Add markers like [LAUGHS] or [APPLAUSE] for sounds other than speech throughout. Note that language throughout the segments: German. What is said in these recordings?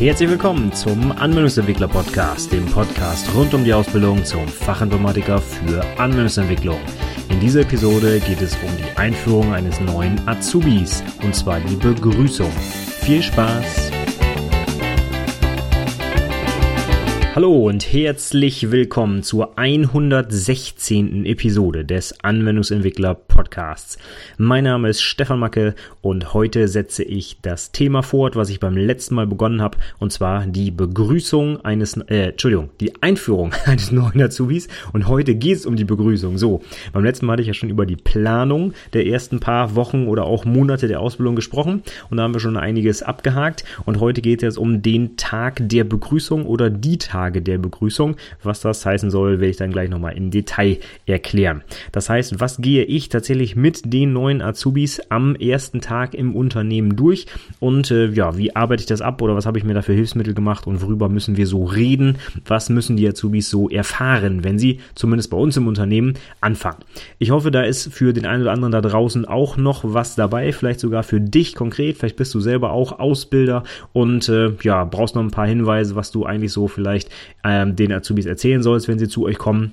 Herzlich willkommen zum Anwendungsentwickler Podcast, dem Podcast rund um die Ausbildung zum Fachinformatiker für Anwendungsentwicklung. In dieser Episode geht es um die Einführung eines neuen Azubis und zwar die Begrüßung. Viel Spaß! Hallo und herzlich willkommen zur 116. Episode des Anwendungsentwickler Podcasts. Mein Name ist Stefan Macke und heute setze ich das Thema fort, was ich beim letzten Mal begonnen habe, und zwar die Begrüßung eines, äh, Entschuldigung, die Einführung [LAUGHS] eines neuen Azubis und heute geht es um die Begrüßung. So, beim letzten Mal hatte ich ja schon über die Planung der ersten paar Wochen oder auch Monate der Ausbildung gesprochen und da haben wir schon einiges abgehakt und heute geht es um den Tag der Begrüßung oder die Tage Tage der Begrüßung. Was das heißen soll, werde ich dann gleich nochmal im Detail erklären. Das heißt, was gehe ich tatsächlich mit den neuen Azubis am ersten Tag im Unternehmen durch und äh, ja, wie arbeite ich das ab oder was habe ich mir dafür Hilfsmittel gemacht und worüber müssen wir so reden? Was müssen die Azubis so erfahren, wenn sie zumindest bei uns im Unternehmen anfangen? Ich hoffe, da ist für den einen oder anderen da draußen auch noch was dabei, vielleicht sogar für dich konkret. Vielleicht bist du selber auch Ausbilder und äh, ja, brauchst noch ein paar Hinweise, was du eigentlich so vielleicht ähm, den Azubis erzählen sollst, wenn sie zu euch kommen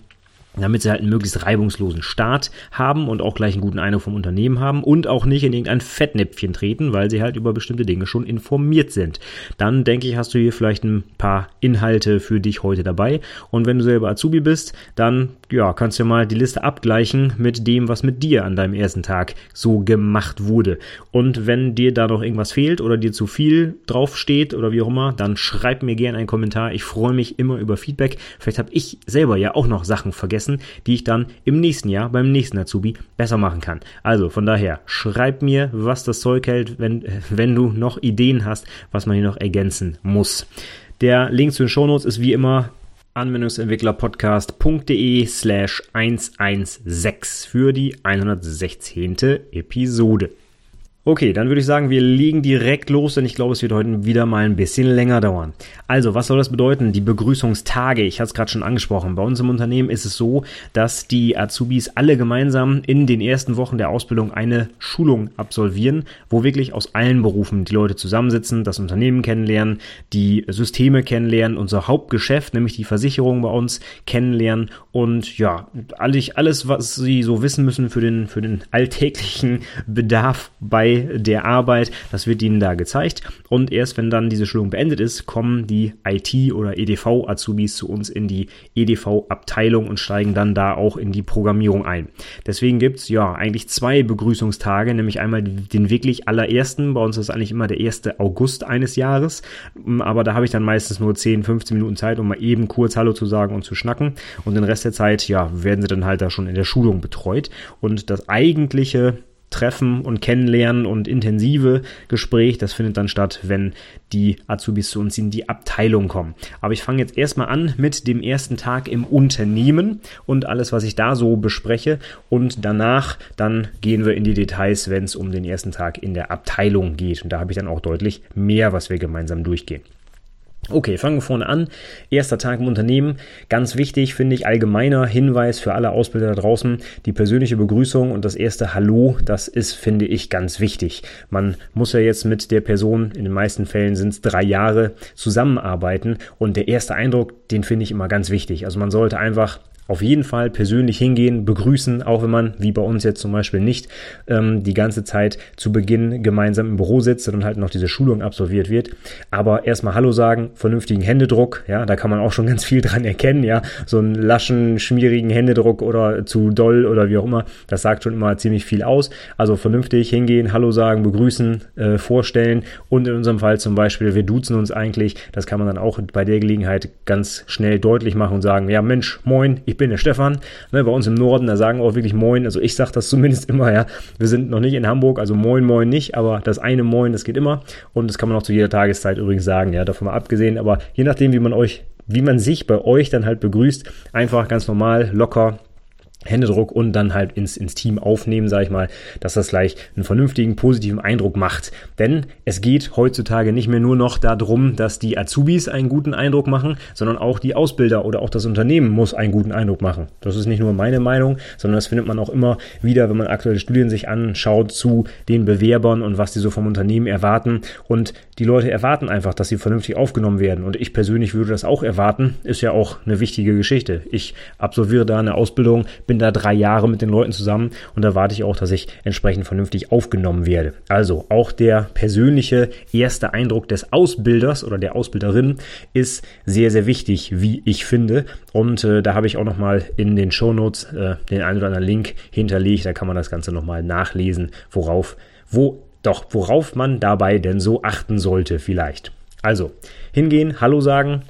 damit sie halt einen möglichst reibungslosen Start haben und auch gleich einen guten Eindruck vom Unternehmen haben und auch nicht in irgendein Fettnäpfchen treten, weil sie halt über bestimmte Dinge schon informiert sind. Dann denke ich, hast du hier vielleicht ein paar Inhalte für dich heute dabei und wenn du selber Azubi bist, dann ja, kannst du ja mal die Liste abgleichen mit dem, was mit dir an deinem ersten Tag so gemacht wurde. Und wenn dir da noch irgendwas fehlt oder dir zu viel draufsteht oder wie auch immer, dann schreib mir gerne einen Kommentar. Ich freue mich immer über Feedback. Vielleicht habe ich selber ja auch noch Sachen vergessen die ich dann im nächsten Jahr beim nächsten Azubi besser machen kann. Also von daher, schreib mir, was das Zeug hält, wenn, [LAUGHS] wenn du noch Ideen hast, was man hier noch ergänzen muss. Der Link zu den Shownotes ist wie immer anwendungsentwicklerpodcast.de slash 116 für die 116. Episode. Okay, dann würde ich sagen, wir legen direkt los, denn ich glaube, es wird heute wieder mal ein bisschen länger dauern. Also, was soll das bedeuten? Die Begrüßungstage, ich hatte es gerade schon angesprochen. Bei uns im Unternehmen ist es so, dass die Azubis alle gemeinsam in den ersten Wochen der Ausbildung eine Schulung absolvieren, wo wirklich aus allen Berufen die Leute zusammensitzen, das Unternehmen kennenlernen, die Systeme kennenlernen, unser Hauptgeschäft, nämlich die Versicherung bei uns kennenlernen und ja, alles, was sie so wissen müssen für den, für den alltäglichen Bedarf bei der Arbeit. Das wird ihnen da gezeigt. Und erst wenn dann diese Schulung beendet ist, kommen die IT- oder EDV-Azubis zu uns in die EDV-Abteilung und steigen dann da auch in die Programmierung ein. Deswegen gibt's ja eigentlich zwei Begrüßungstage, nämlich einmal den wirklich allerersten. Bei uns ist eigentlich immer der 1. August eines Jahres. Aber da habe ich dann meistens nur 10, 15 Minuten Zeit, um mal eben kurz Hallo zu sagen und zu schnacken. Und den Rest der Zeit, ja, werden sie dann halt da schon in der Schulung betreut. Und das eigentliche Treffen und Kennenlernen und intensive Gespräch, das findet dann statt, wenn die Azubis zu uns in die Abteilung kommen. Aber ich fange jetzt erstmal an mit dem ersten Tag im Unternehmen und alles, was ich da so bespreche. Und danach dann gehen wir in die Details, wenn es um den ersten Tag in der Abteilung geht. Und da habe ich dann auch deutlich mehr, was wir gemeinsam durchgehen. Okay, fangen wir vorne an. Erster Tag im Unternehmen. Ganz wichtig, finde ich, allgemeiner Hinweis für alle Ausbilder da draußen. Die persönliche Begrüßung und das erste Hallo, das ist, finde ich, ganz wichtig. Man muss ja jetzt mit der Person, in den meisten Fällen sind es drei Jahre, zusammenarbeiten. Und der erste Eindruck, den finde ich immer ganz wichtig. Also man sollte einfach auf jeden Fall persönlich hingehen, begrüßen, auch wenn man, wie bei uns jetzt zum Beispiel nicht, ähm, die ganze Zeit zu Beginn gemeinsam im Büro sitzt und halt noch diese Schulung absolviert wird. Aber erstmal Hallo sagen, vernünftigen Händedruck, ja, da kann man auch schon ganz viel dran erkennen, ja, so einen laschen, schmierigen Händedruck oder zu doll oder wie auch immer, das sagt schon immer ziemlich viel aus. Also vernünftig hingehen, Hallo sagen, begrüßen, äh, vorstellen und in unserem Fall zum Beispiel, wir duzen uns eigentlich, das kann man dann auch bei der Gelegenheit ganz schnell deutlich machen und sagen, ja Mensch, moin, ich ich bin der Stefan. Ne, bei uns im Norden, da sagen auch wirklich Moin. Also ich sage das zumindest [LAUGHS] immer, ja. Wir sind noch nicht in Hamburg, also Moin, Moin nicht, aber das eine Moin, das geht immer. Und das kann man auch zu jeder Tageszeit übrigens sagen, ja, davon mal abgesehen. Aber je nachdem, wie man euch, wie man sich bei euch dann halt begrüßt, einfach ganz normal, locker, Händedruck und dann halt ins, ins Team aufnehmen, sage ich mal, dass das gleich einen vernünftigen, positiven Eindruck macht. Denn es geht heutzutage nicht mehr nur noch darum, dass die Azubis einen guten Eindruck machen, sondern auch die Ausbilder oder auch das Unternehmen muss einen guten Eindruck machen. Das ist nicht nur meine Meinung, sondern das findet man auch immer wieder, wenn man aktuelle Studien sich anschaut zu den Bewerbern und was die so vom Unternehmen erwarten. Und die Leute erwarten einfach, dass sie vernünftig aufgenommen werden. Und ich persönlich würde das auch erwarten. Ist ja auch eine wichtige Geschichte. Ich absolviere da eine Ausbildung, bin da drei Jahre mit den Leuten zusammen und da warte ich auch, dass ich entsprechend vernünftig aufgenommen werde. Also auch der persönliche erste Eindruck des Ausbilders oder der Ausbilderin ist sehr, sehr wichtig, wie ich finde. Und äh, da habe ich auch nochmal in den Shownotes äh, den einen oder anderen Link hinterlegt. Da kann man das Ganze nochmal nachlesen, worauf, wo, doch, worauf man dabei denn so achten sollte vielleicht. Also, hingehen, Hallo sagen,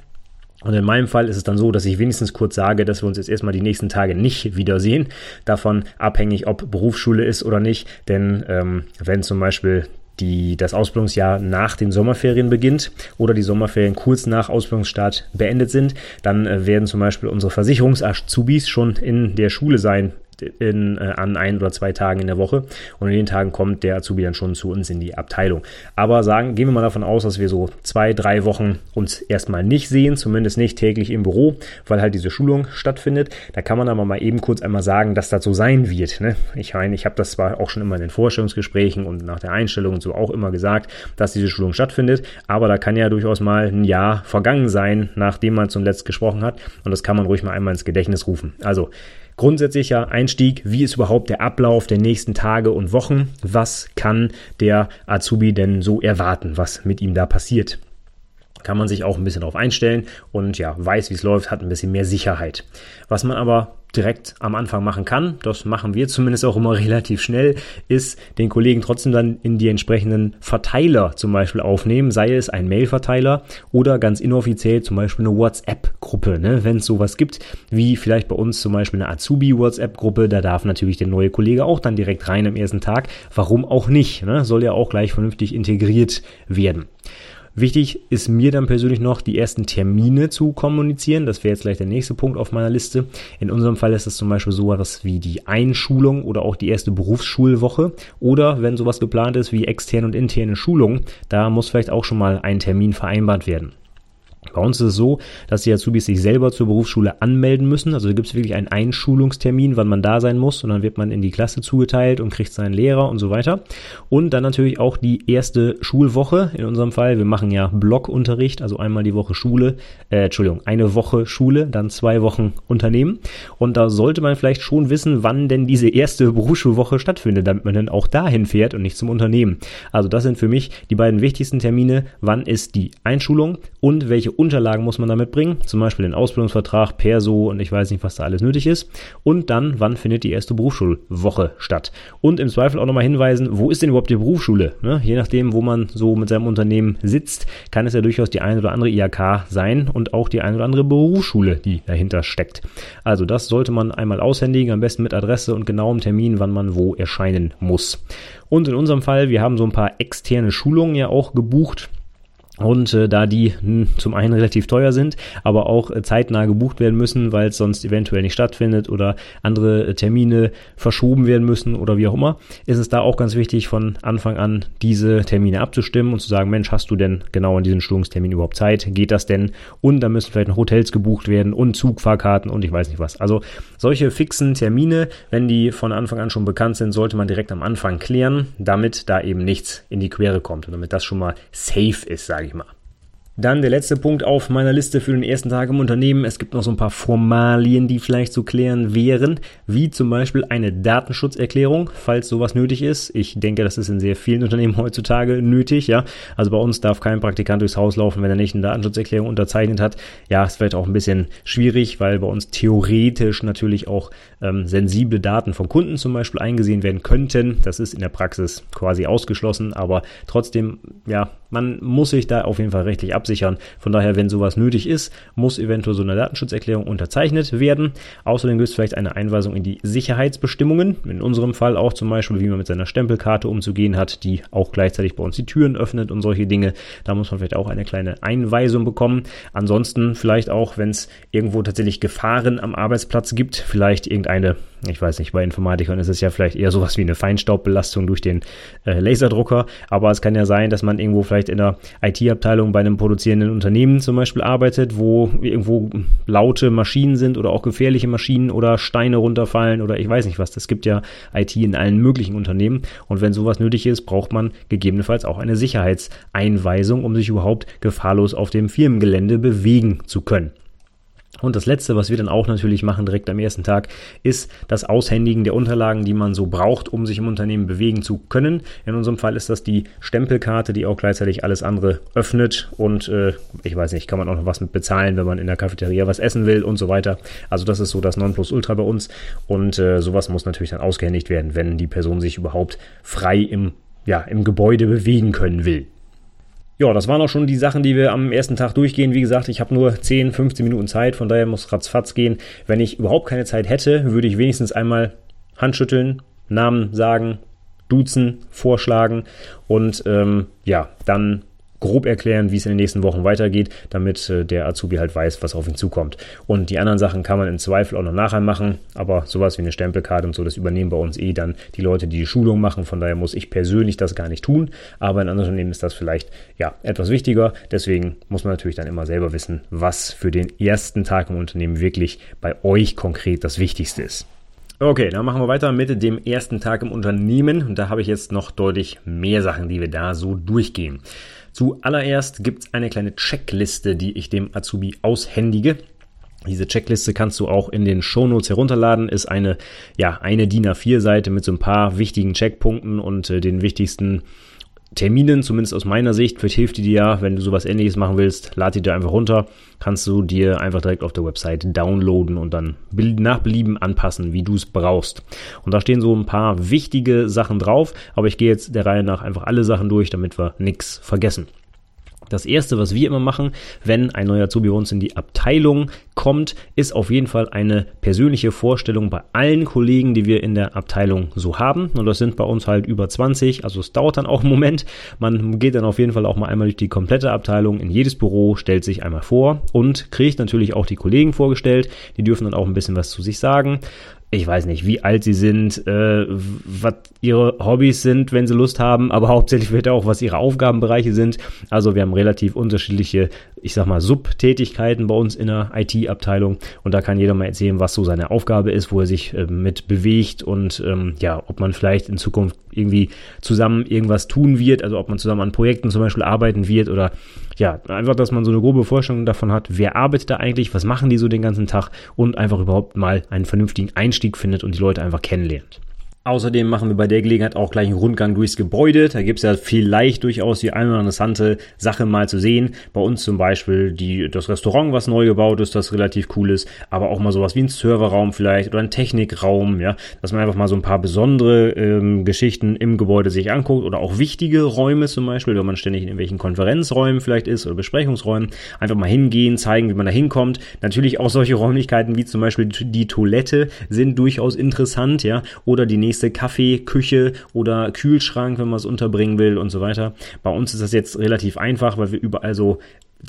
und in meinem Fall ist es dann so, dass ich wenigstens kurz sage, dass wir uns jetzt erstmal die nächsten Tage nicht wiedersehen. Davon abhängig, ob Berufsschule ist oder nicht. Denn ähm, wenn zum Beispiel die, das Ausbildungsjahr nach den Sommerferien beginnt oder die Sommerferien kurz nach Ausbildungsstart beendet sind, dann äh, werden zum Beispiel unsere Versicherungsazubis schon in der Schule sein in, äh, an ein oder zwei Tagen in der Woche und in den Tagen kommt der Azubi dann schon zu uns in die Abteilung. Aber sagen, gehen wir mal davon aus, dass wir so zwei, drei Wochen uns erstmal nicht sehen, zumindest nicht täglich im Büro, weil halt diese Schulung stattfindet. Da kann man aber mal eben kurz einmal sagen, dass das so sein wird. Ne? Ich meine, ich habe das zwar auch schon immer in den Vorstellungsgesprächen und nach der Einstellung und so auch immer gesagt, dass diese Schulung stattfindet, aber da kann ja durchaus mal ein Jahr vergangen sein, nachdem man zum Letzt gesprochen hat und das kann man ruhig mal einmal ins Gedächtnis rufen. Also grundsätzlicher Einstieg, wie ist überhaupt der Ablauf der nächsten Tage und Wochen, was kann der Azubi denn so erwarten, was mit ihm da passiert. Kann man sich auch ein bisschen darauf einstellen und ja, weiß, wie es läuft, hat ein bisschen mehr Sicherheit. Was man aber direkt am Anfang machen kann, das machen wir zumindest auch immer [LAUGHS] relativ schnell, ist den Kollegen trotzdem dann in die entsprechenden Verteiler zum Beispiel aufnehmen, sei es ein Mail-Verteiler oder ganz inoffiziell zum Beispiel eine WhatsApp-Gruppe, ne? wenn es sowas gibt, wie vielleicht bei uns zum Beispiel eine Azubi-WhatsApp-Gruppe, da darf natürlich der neue Kollege auch dann direkt rein am ersten Tag, warum auch nicht, ne? soll ja auch gleich vernünftig integriert werden. Wichtig ist mir dann persönlich noch, die ersten Termine zu kommunizieren. Das wäre jetzt gleich der nächste Punkt auf meiner Liste. In unserem Fall ist es zum Beispiel so etwas wie die Einschulung oder auch die erste Berufsschulwoche. Oder wenn sowas geplant ist wie externe und interne Schulung, da muss vielleicht auch schon mal ein Termin vereinbart werden. Bei uns ist es so, dass die Azubis sich selber zur Berufsschule anmelden müssen. Also gibt es wirklich einen Einschulungstermin, wann man da sein muss. Und dann wird man in die Klasse zugeteilt und kriegt seinen Lehrer und so weiter. Und dann natürlich auch die erste Schulwoche. In unserem Fall, wir machen ja Blockunterricht, also einmal die Woche Schule, äh, Entschuldigung, eine Woche Schule, dann zwei Wochen Unternehmen. Und da sollte man vielleicht schon wissen, wann denn diese erste Berufsschulwoche stattfindet, damit man dann auch dahin fährt und nicht zum Unternehmen. Also das sind für mich die beiden wichtigsten Termine. Wann ist die Einschulung und welche Unterlagen muss man da mitbringen, zum Beispiel den Ausbildungsvertrag, Perso und ich weiß nicht, was da alles nötig ist. Und dann, wann findet die erste Berufsschulwoche statt? Und im Zweifel auch nochmal hinweisen, wo ist denn überhaupt die Berufsschule? Ne? Je nachdem, wo man so mit seinem Unternehmen sitzt, kann es ja durchaus die eine oder andere IHK sein und auch die eine oder andere Berufsschule, die dahinter steckt. Also das sollte man einmal aushändigen, am besten mit Adresse und genauem Termin, wann man wo erscheinen muss. Und in unserem Fall, wir haben so ein paar externe Schulungen ja auch gebucht und äh, da die mh, hm, zum einen relativ teuer sind, aber auch äh, zeitnah gebucht werden müssen, weil es sonst eventuell nicht stattfindet oder andere äh, Termine verschoben werden müssen oder wie auch immer, ist es da auch ganz wichtig, von Anfang an diese Termine abzustimmen und zu sagen, Mensch, hast du denn genau an diesem Schulungstermin überhaupt Zeit? Geht das denn? Und da müssen vielleicht noch Hotels gebucht werden und Zugfahrkarten und ich weiß nicht was. Also solche fixen Termine, wenn die von Anfang an schon bekannt sind, sollte man direkt am Anfang klären, damit da eben nichts in die Quere kommt und damit das schon mal safe ist, sage ich ich mal. Dann der letzte Punkt auf meiner Liste für den ersten Tag im Unternehmen. Es gibt noch so ein paar Formalien, die vielleicht zu klären wären, wie zum Beispiel eine Datenschutzerklärung, falls sowas nötig ist. Ich denke, das ist in sehr vielen Unternehmen heutzutage nötig, ja. Also bei uns darf kein Praktikant durchs Haus laufen, wenn er nicht eine Datenschutzerklärung unterzeichnet hat. Ja, ist vielleicht auch ein bisschen schwierig, weil bei uns theoretisch natürlich auch ähm, sensible Daten von Kunden zum Beispiel eingesehen werden könnten. Das ist in der Praxis quasi ausgeschlossen, aber trotzdem, ja, man muss sich da auf jeden Fall rechtlich ab absichern. Von daher, wenn sowas nötig ist, muss eventuell so eine Datenschutzerklärung unterzeichnet werden. Außerdem gibt es vielleicht eine Einweisung in die Sicherheitsbestimmungen. In unserem Fall auch zum Beispiel, wie man mit seiner Stempelkarte umzugehen hat, die auch gleichzeitig bei uns die Türen öffnet und solche Dinge. Da muss man vielleicht auch eine kleine Einweisung bekommen. Ansonsten vielleicht auch, wenn es irgendwo tatsächlich Gefahren am Arbeitsplatz gibt, vielleicht irgendeine ich weiß nicht, bei Informatikern ist es ja vielleicht eher sowas wie eine Feinstaubbelastung durch den äh, Laserdrucker, aber es kann ja sein, dass man irgendwo vielleicht in der IT-Abteilung bei einem produzierenden Unternehmen zum Beispiel arbeitet, wo irgendwo laute Maschinen sind oder auch gefährliche Maschinen oder Steine runterfallen oder ich weiß nicht was. Es gibt ja IT in allen möglichen Unternehmen und wenn sowas nötig ist, braucht man gegebenenfalls auch eine Sicherheitseinweisung, um sich überhaupt gefahrlos auf dem Firmengelände bewegen zu können. Und das Letzte, was wir dann auch natürlich machen direkt am ersten Tag, ist das Aushändigen der Unterlagen, die man so braucht, um sich im Unternehmen bewegen zu können. In unserem Fall ist das die Stempelkarte, die auch gleichzeitig alles andere öffnet. Und äh, ich weiß nicht, kann man auch noch was mit bezahlen, wenn man in der Cafeteria was essen will und so weiter. Also das ist so das Nonplusultra bei uns. Und äh, sowas muss natürlich dann ausgehändigt werden, wenn die Person sich überhaupt frei im, ja, im Gebäude bewegen können will. Ja, das waren auch schon die Sachen, die wir am ersten Tag durchgehen. Wie gesagt, ich habe nur 10, 15 Minuten Zeit, von daher muss ratzfatz gehen. Wenn ich überhaupt keine Zeit hätte, würde ich wenigstens einmal Handschütteln, Namen sagen, duzen, vorschlagen und ähm, ja, dann grob erklären, wie es in den nächsten Wochen weitergeht, damit äh, der Azubi halt weiß, was auf ihn zukommt. Und die anderen Sachen kann man im Zweifel auch noch nachher machen, aber sowas wie eine Stempelkarte und so, das übernehmen bei uns eh dann die Leute, die die Schulung machen. Von daher muss ich persönlich das gar nicht tun, aber in anderen Unternehmen ist das vielleicht ja etwas wichtiger. Deswegen muss man natürlich dann immer selber wissen, was für den ersten Tag im Unternehmen wirklich bei euch konkret das Wichtigste ist. Okay, dann machen wir weiter mit dem ersten Tag im Unternehmen und da habe ich jetzt noch deutlich mehr Sachen, die wir da so durchgehen. Zuallererst gibt es eine kleine Checkliste, die ich dem Azubi aushändige. Diese Checkliste kannst du auch in den Shownotes herunterladen. Ist eine, ja, eine DIN A4-Seite mit so ein paar wichtigen Checkpunkten und äh, den wichtigsten Terminen, zumindest aus meiner Sicht, vielleicht hilft die dir ja, wenn du sowas ähnliches machen willst, lad die dir einfach runter, kannst du dir einfach direkt auf der Website downloaden und dann nach Belieben anpassen, wie du es brauchst. Und da stehen so ein paar wichtige Sachen drauf, aber ich gehe jetzt der Reihe nach einfach alle Sachen durch, damit wir nichts vergessen. Das erste, was wir immer machen, wenn ein neuer Azubi bei uns in die Abteilung kommt, ist auf jeden Fall eine persönliche Vorstellung bei allen Kollegen, die wir in der Abteilung so haben. Und das sind bei uns halt über 20, also es dauert dann auch einen Moment. Man geht dann auf jeden Fall auch mal einmal durch die komplette Abteilung in jedes Büro, stellt sich einmal vor und kriegt natürlich auch die Kollegen vorgestellt. Die dürfen dann auch ein bisschen was zu sich sagen ich weiß nicht, wie alt sie sind, äh, was ihre Hobbys sind, wenn sie Lust haben, aber [LAUGHS] hauptsächlich wird auch, was ihre Aufgabenbereiche sind. Also wir haben relativ unterschiedliche, ich sag mal, Subtätigkeiten bei uns in der IT-Abteilung und da kann jeder mal erzählen, was so seine Aufgabe ist, wo er sich äh, mit bewegt und ähm, ja, ob man vielleicht in Zukunft irgendwie zusammen irgendwas tun wird, also ob man zusammen an Projekten zum Beispiel arbeiten wird oder ja, einfach, dass man so eine grobe Vorstellung davon hat, wer arbeitet da eigentlich, was machen die so den ganzen Tag und einfach überhaupt mal einen vernünftigen Einstieg findet und die Leute einfach kennenlernt. Außerdem machen wir bei der Gelegenheit auch gleich einen Rundgang durchs Gebäude. Da gibt es ja vielleicht durchaus die eine oder interessante Sache mal zu sehen. Bei uns zum Beispiel die, das Restaurant, was neu gebaut ist, das relativ cool ist, aber auch mal sowas wie ein Serverraum vielleicht oder ein Technikraum, ja, dass man einfach mal so ein paar besondere ähm, Geschichten im Gebäude sich anguckt oder auch wichtige Räume zum Beispiel, wenn man ständig in irgendwelchen Konferenzräumen vielleicht ist oder Besprechungsräumen, einfach mal hingehen, zeigen, wie man da hinkommt. Natürlich auch solche Räumlichkeiten wie zum Beispiel die Toilette sind durchaus interessant, ja, oder die nächste nächste Kaffee, Küche oder Kühlschrank, wenn man es unterbringen will und so weiter. Bei uns ist das jetzt relativ einfach, weil wir überall so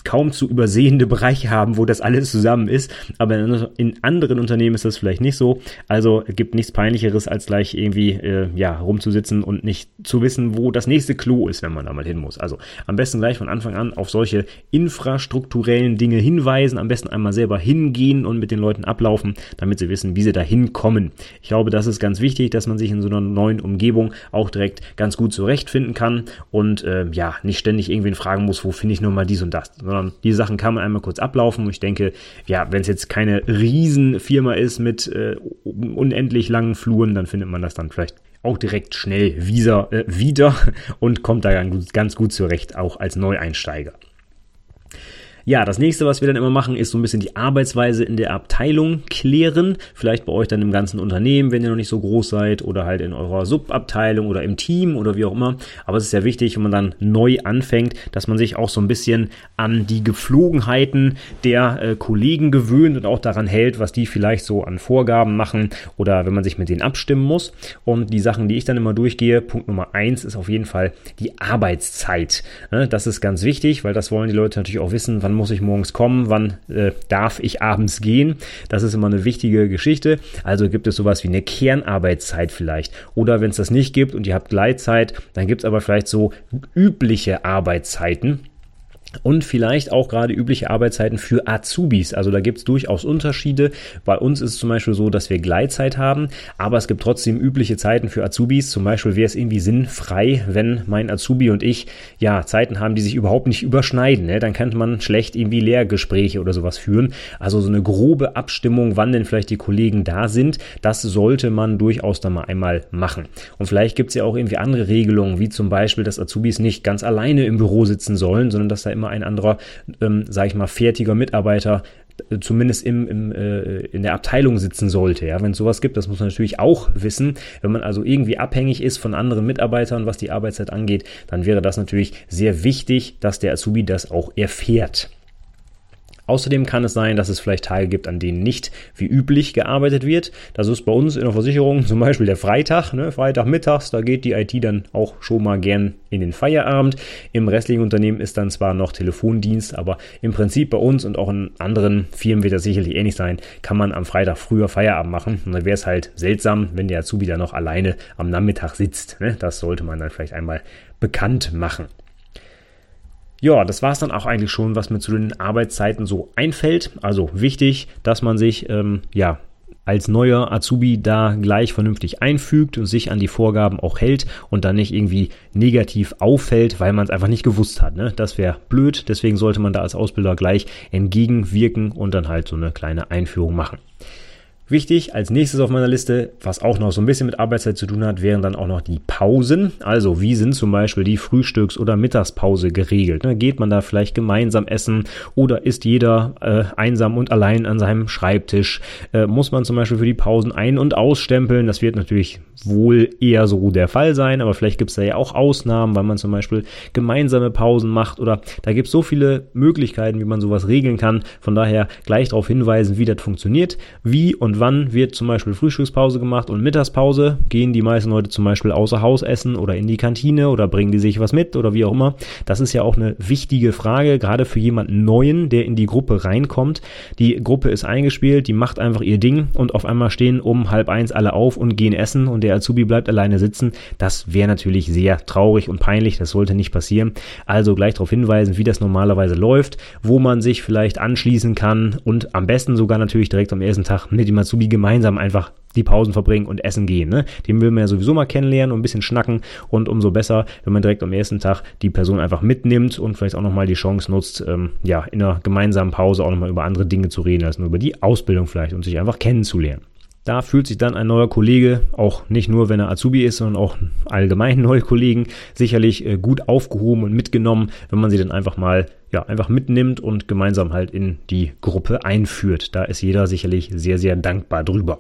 kaum zu übersehende Bereiche haben, wo das alles zusammen ist. Aber in anderen Unternehmen ist das vielleicht nicht so. Also es gibt nichts Peinlicheres, als gleich irgendwie äh, ja rumzusitzen und nicht zu wissen, wo das nächste Klo ist, wenn man da mal hin muss. Also am besten gleich von Anfang an auf solche infrastrukturellen Dinge hinweisen. Am besten einmal selber hingehen und mit den Leuten ablaufen, damit sie wissen, wie sie da hinkommen. Ich glaube, das ist ganz wichtig, dass man sich in so einer neuen Umgebung auch direkt ganz gut zurechtfinden kann und äh, ja nicht ständig irgendwen fragen muss, wo finde ich nur mal dies und das sondern die Sachen kann man einmal kurz ablaufen. Und ich denke, ja, wenn es jetzt keine Riesenfirma ist mit äh, unendlich langen Fluren, dann findet man das dann vielleicht auch direkt schnell wieder, äh, wieder und kommt da ganz gut zurecht, auch als Neueinsteiger. Ja, das nächste, was wir dann immer machen, ist so ein bisschen die Arbeitsweise in der Abteilung klären. Vielleicht bei euch dann im ganzen Unternehmen, wenn ihr noch nicht so groß seid oder halt in eurer Subabteilung oder im Team oder wie auch immer. Aber es ist sehr wichtig, wenn man dann neu anfängt, dass man sich auch so ein bisschen an die Geflogenheiten der äh, Kollegen gewöhnt und auch daran hält, was die vielleicht so an Vorgaben machen oder wenn man sich mit denen abstimmen muss. Und die Sachen, die ich dann immer durchgehe, Punkt Nummer eins ist auf jeden Fall die Arbeitszeit. Das ist ganz wichtig, weil das wollen die Leute natürlich auch wissen, wann muss ich morgens kommen, wann äh, darf ich abends gehen. Das ist immer eine wichtige Geschichte. Also gibt es sowas wie eine Kernarbeitszeit vielleicht. Oder wenn es das nicht gibt und ihr habt Gleitzeit, dann gibt es aber vielleicht so übliche Arbeitszeiten. Und vielleicht auch gerade übliche Arbeitszeiten für Azubis. Also da gibt es durchaus Unterschiede. Bei uns ist es zum Beispiel so, dass wir Gleitzeit haben, aber es gibt trotzdem übliche Zeiten für Azubis. Zum Beispiel wäre es irgendwie sinnfrei, wenn mein Azubi und ich ja Zeiten haben, die sich überhaupt nicht überschneiden. Ne? Dann könnte man schlecht irgendwie Lehrgespräche oder sowas führen. Also so eine grobe Abstimmung, wann denn vielleicht die Kollegen da sind, das sollte man durchaus dann mal einmal machen. Und vielleicht gibt es ja auch irgendwie andere Regelungen, wie zum Beispiel, dass Azubis nicht ganz alleine im Büro sitzen sollen, sondern dass da immer ein anderer, ähm, sage ich mal, fertiger Mitarbeiter äh, zumindest im, im, äh, in der Abteilung sitzen sollte. Ja, wenn es sowas gibt, das muss man natürlich auch wissen. Wenn man also irgendwie abhängig ist von anderen Mitarbeitern, was die Arbeitszeit angeht, dann wäre das natürlich sehr wichtig, dass der Azubi das auch erfährt. Außerdem kann es sein, dass es vielleicht Tage gibt, an denen nicht wie üblich gearbeitet wird. Das ist bei uns in der Versicherung [LAUGHS] zum Beispiel der Freitag, ne? Freitagmittags, da geht die IT dann auch schon mal gern in den Feierabend. Im restlichen Unternehmen ist dann zwar noch Telefondienst, aber im Prinzip bei uns und auch in anderen Firmen wird das sicherlich ähnlich sein, kann man am Freitag früher Feierabend machen. Und dann wäre es halt seltsam, wenn der Azubi dann noch alleine am Nachmittag sitzt. Ne? Das sollte man dann vielleicht einmal bekannt machen. Ja, das war es dann auch eigentlich schon, was mir zu den Arbeitszeiten so einfällt. Also wichtig, dass man sich ähm, ja als neuer Azubi da gleich vernünftig einfügt und sich an die Vorgaben auch hält und dann nicht irgendwie negativ auffällt, weil man es einfach nicht gewusst hat. Ne? Das wäre blöd, deswegen sollte man da als Ausbilder gleich entgegenwirken und dann halt so eine kleine Einführung machen. Wichtig als nächstes auf meiner Liste, was auch noch so ein bisschen mit Arbeitszeit zu tun hat, wären dann auch noch die Pausen. Also wie sind zum Beispiel die Frühstücks- oder Mittagspause geregelt? Ne? Geht man da vielleicht gemeinsam essen oder ist jeder äh, einsam und allein an seinem Schreibtisch? Äh, muss man zum Beispiel für die Pausen ein- und ausstempeln? Das wird natürlich wohl eher so der Fall sein, aber vielleicht gibt es da ja auch Ausnahmen, weil man zum Beispiel gemeinsame Pausen macht oder da gibt es so viele Möglichkeiten, wie man sowas regeln kann. Von daher gleich darauf hinweisen, wie das funktioniert, wie und wann wird zum Beispiel Frühstückspause gemacht und Mittagspause. Gehen die meisten Leute zum Beispiel außer Haus essen oder in die Kantine oder bringen die sich was mit oder wie auch immer. Das ist ja auch eine wichtige Frage, gerade für jemanden Neuen, der in die Gruppe reinkommt. Die Gruppe ist eingespielt, die macht einfach ihr Ding und auf einmal stehen um halb eins alle auf und gehen essen und der Azubi bleibt alleine sitzen. Das wäre natürlich sehr traurig und peinlich, das sollte nicht passieren. Also gleich darauf hinweisen, wie das normalerweise läuft, wo man sich vielleicht anschließen kann und am besten sogar natürlich direkt am ersten Tag mit dem Azubi gemeinsam einfach die Pausen verbringen und essen gehen. Ne? Den will man ja sowieso mal kennenlernen und ein bisschen schnacken und umso besser, wenn man direkt am ersten Tag die Person einfach mitnimmt und vielleicht auch nochmal die Chance nutzt, ähm, ja, in einer gemeinsamen Pause auch nochmal über andere Dinge zu reden, als nur über die Ausbildung vielleicht und sich einfach kennenzulernen. Da fühlt sich dann ein neuer Kollege, auch nicht nur wenn er Azubi ist, sondern auch allgemein [LAUGHS] neue Kollegen, sicherlich äh, gut aufgehoben und mitgenommen, wenn man sie dann einfach mal ja, einfach mitnimmt und gemeinsam halt in die Gruppe einführt. Da ist jeder sicherlich sehr, sehr dankbar drüber.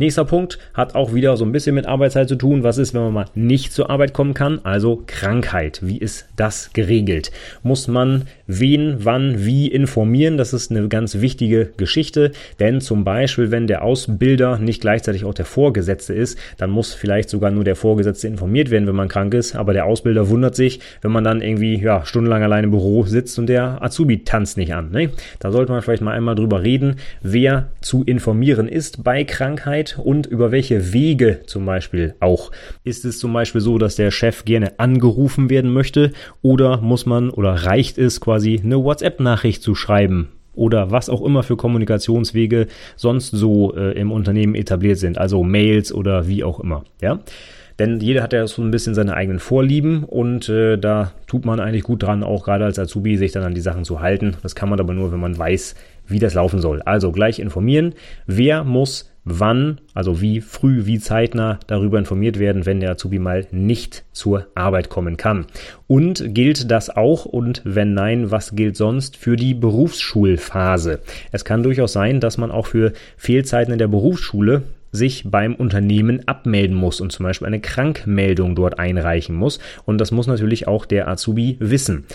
Nächster Punkt hat auch wieder so ein bisschen mit Arbeitszeit zu tun. Was ist, wenn man mal nicht zur Arbeit kommen kann? Also Krankheit. Wie ist das geregelt? Muss man wen, wann, wie informieren? Das ist eine ganz wichtige Geschichte. Denn zum Beispiel, wenn der Ausbilder nicht gleichzeitig auch der Vorgesetzte ist, dann muss vielleicht sogar nur der Vorgesetzte informiert werden, wenn man krank ist. Aber der Ausbilder wundert sich, wenn man dann irgendwie ja, stundenlang allein im Büro sitzt und der Azubi tanzt nicht an. Ne? Da sollte man vielleicht mal einmal drüber reden, wer zu informieren ist bei Krankheit und über welche Wege zum Beispiel auch. Ist es zum Beispiel so, dass der Chef gerne angerufen werden möchte oder muss man oder reicht es quasi eine WhatsApp-Nachricht zu schreiben? Oder was auch immer für Kommunikationswege sonst so äh, im Unternehmen etabliert sind, also Mails oder wie auch immer, ja. Denn jeder hat ja so ein bisschen seine eigenen Vorlieben und äh, da tut man eigentlich gut dran, auch gerade als Azubi, sich dann an die Sachen zu halten. Das kann man aber nur, wenn man weiß, wie das laufen soll. Also gleich informieren, wer muss wann, also wie früh, wie zeitnah darüber informiert werden, wenn der Azubi mal nicht zur Arbeit kommen kann. Und gilt das auch und wenn nein, was gilt sonst für die Berufsschulphase? Es kann durchaus sein, dass man auch für Fehlzeiten in der Berufsschule sich beim Unternehmen abmelden muss und zum Beispiel eine Krankmeldung dort einreichen muss. Und das muss natürlich auch der Azubi wissen.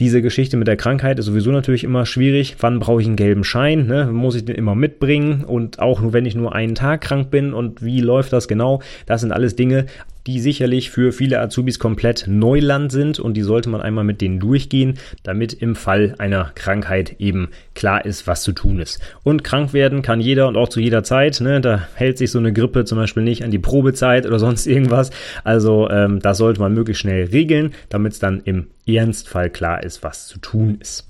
Diese Geschichte mit der Krankheit ist sowieso natürlich immer schwierig. Wann brauche ich einen gelben Schein? Ne? Muss ich den immer mitbringen? Und auch nur, wenn ich nur einen Tag krank bin und wie läuft das genau? Das sind alles Dinge, die sicherlich für viele Azubis komplett Neuland sind und die sollte man einmal mit denen durchgehen, damit im Fall einer Krankheit eben klar ist, was zu tun ist. Und krank werden kann jeder und auch zu jeder Zeit. Ne? Da hält sich so eine Grippe zum Beispiel nicht an die Probezeit oder [LAUGHS] sonst irgendwas. Also ähm, das sollte man möglichst schnell regeln, damit es dann im Ernstfall klar ist, was zu tun ist.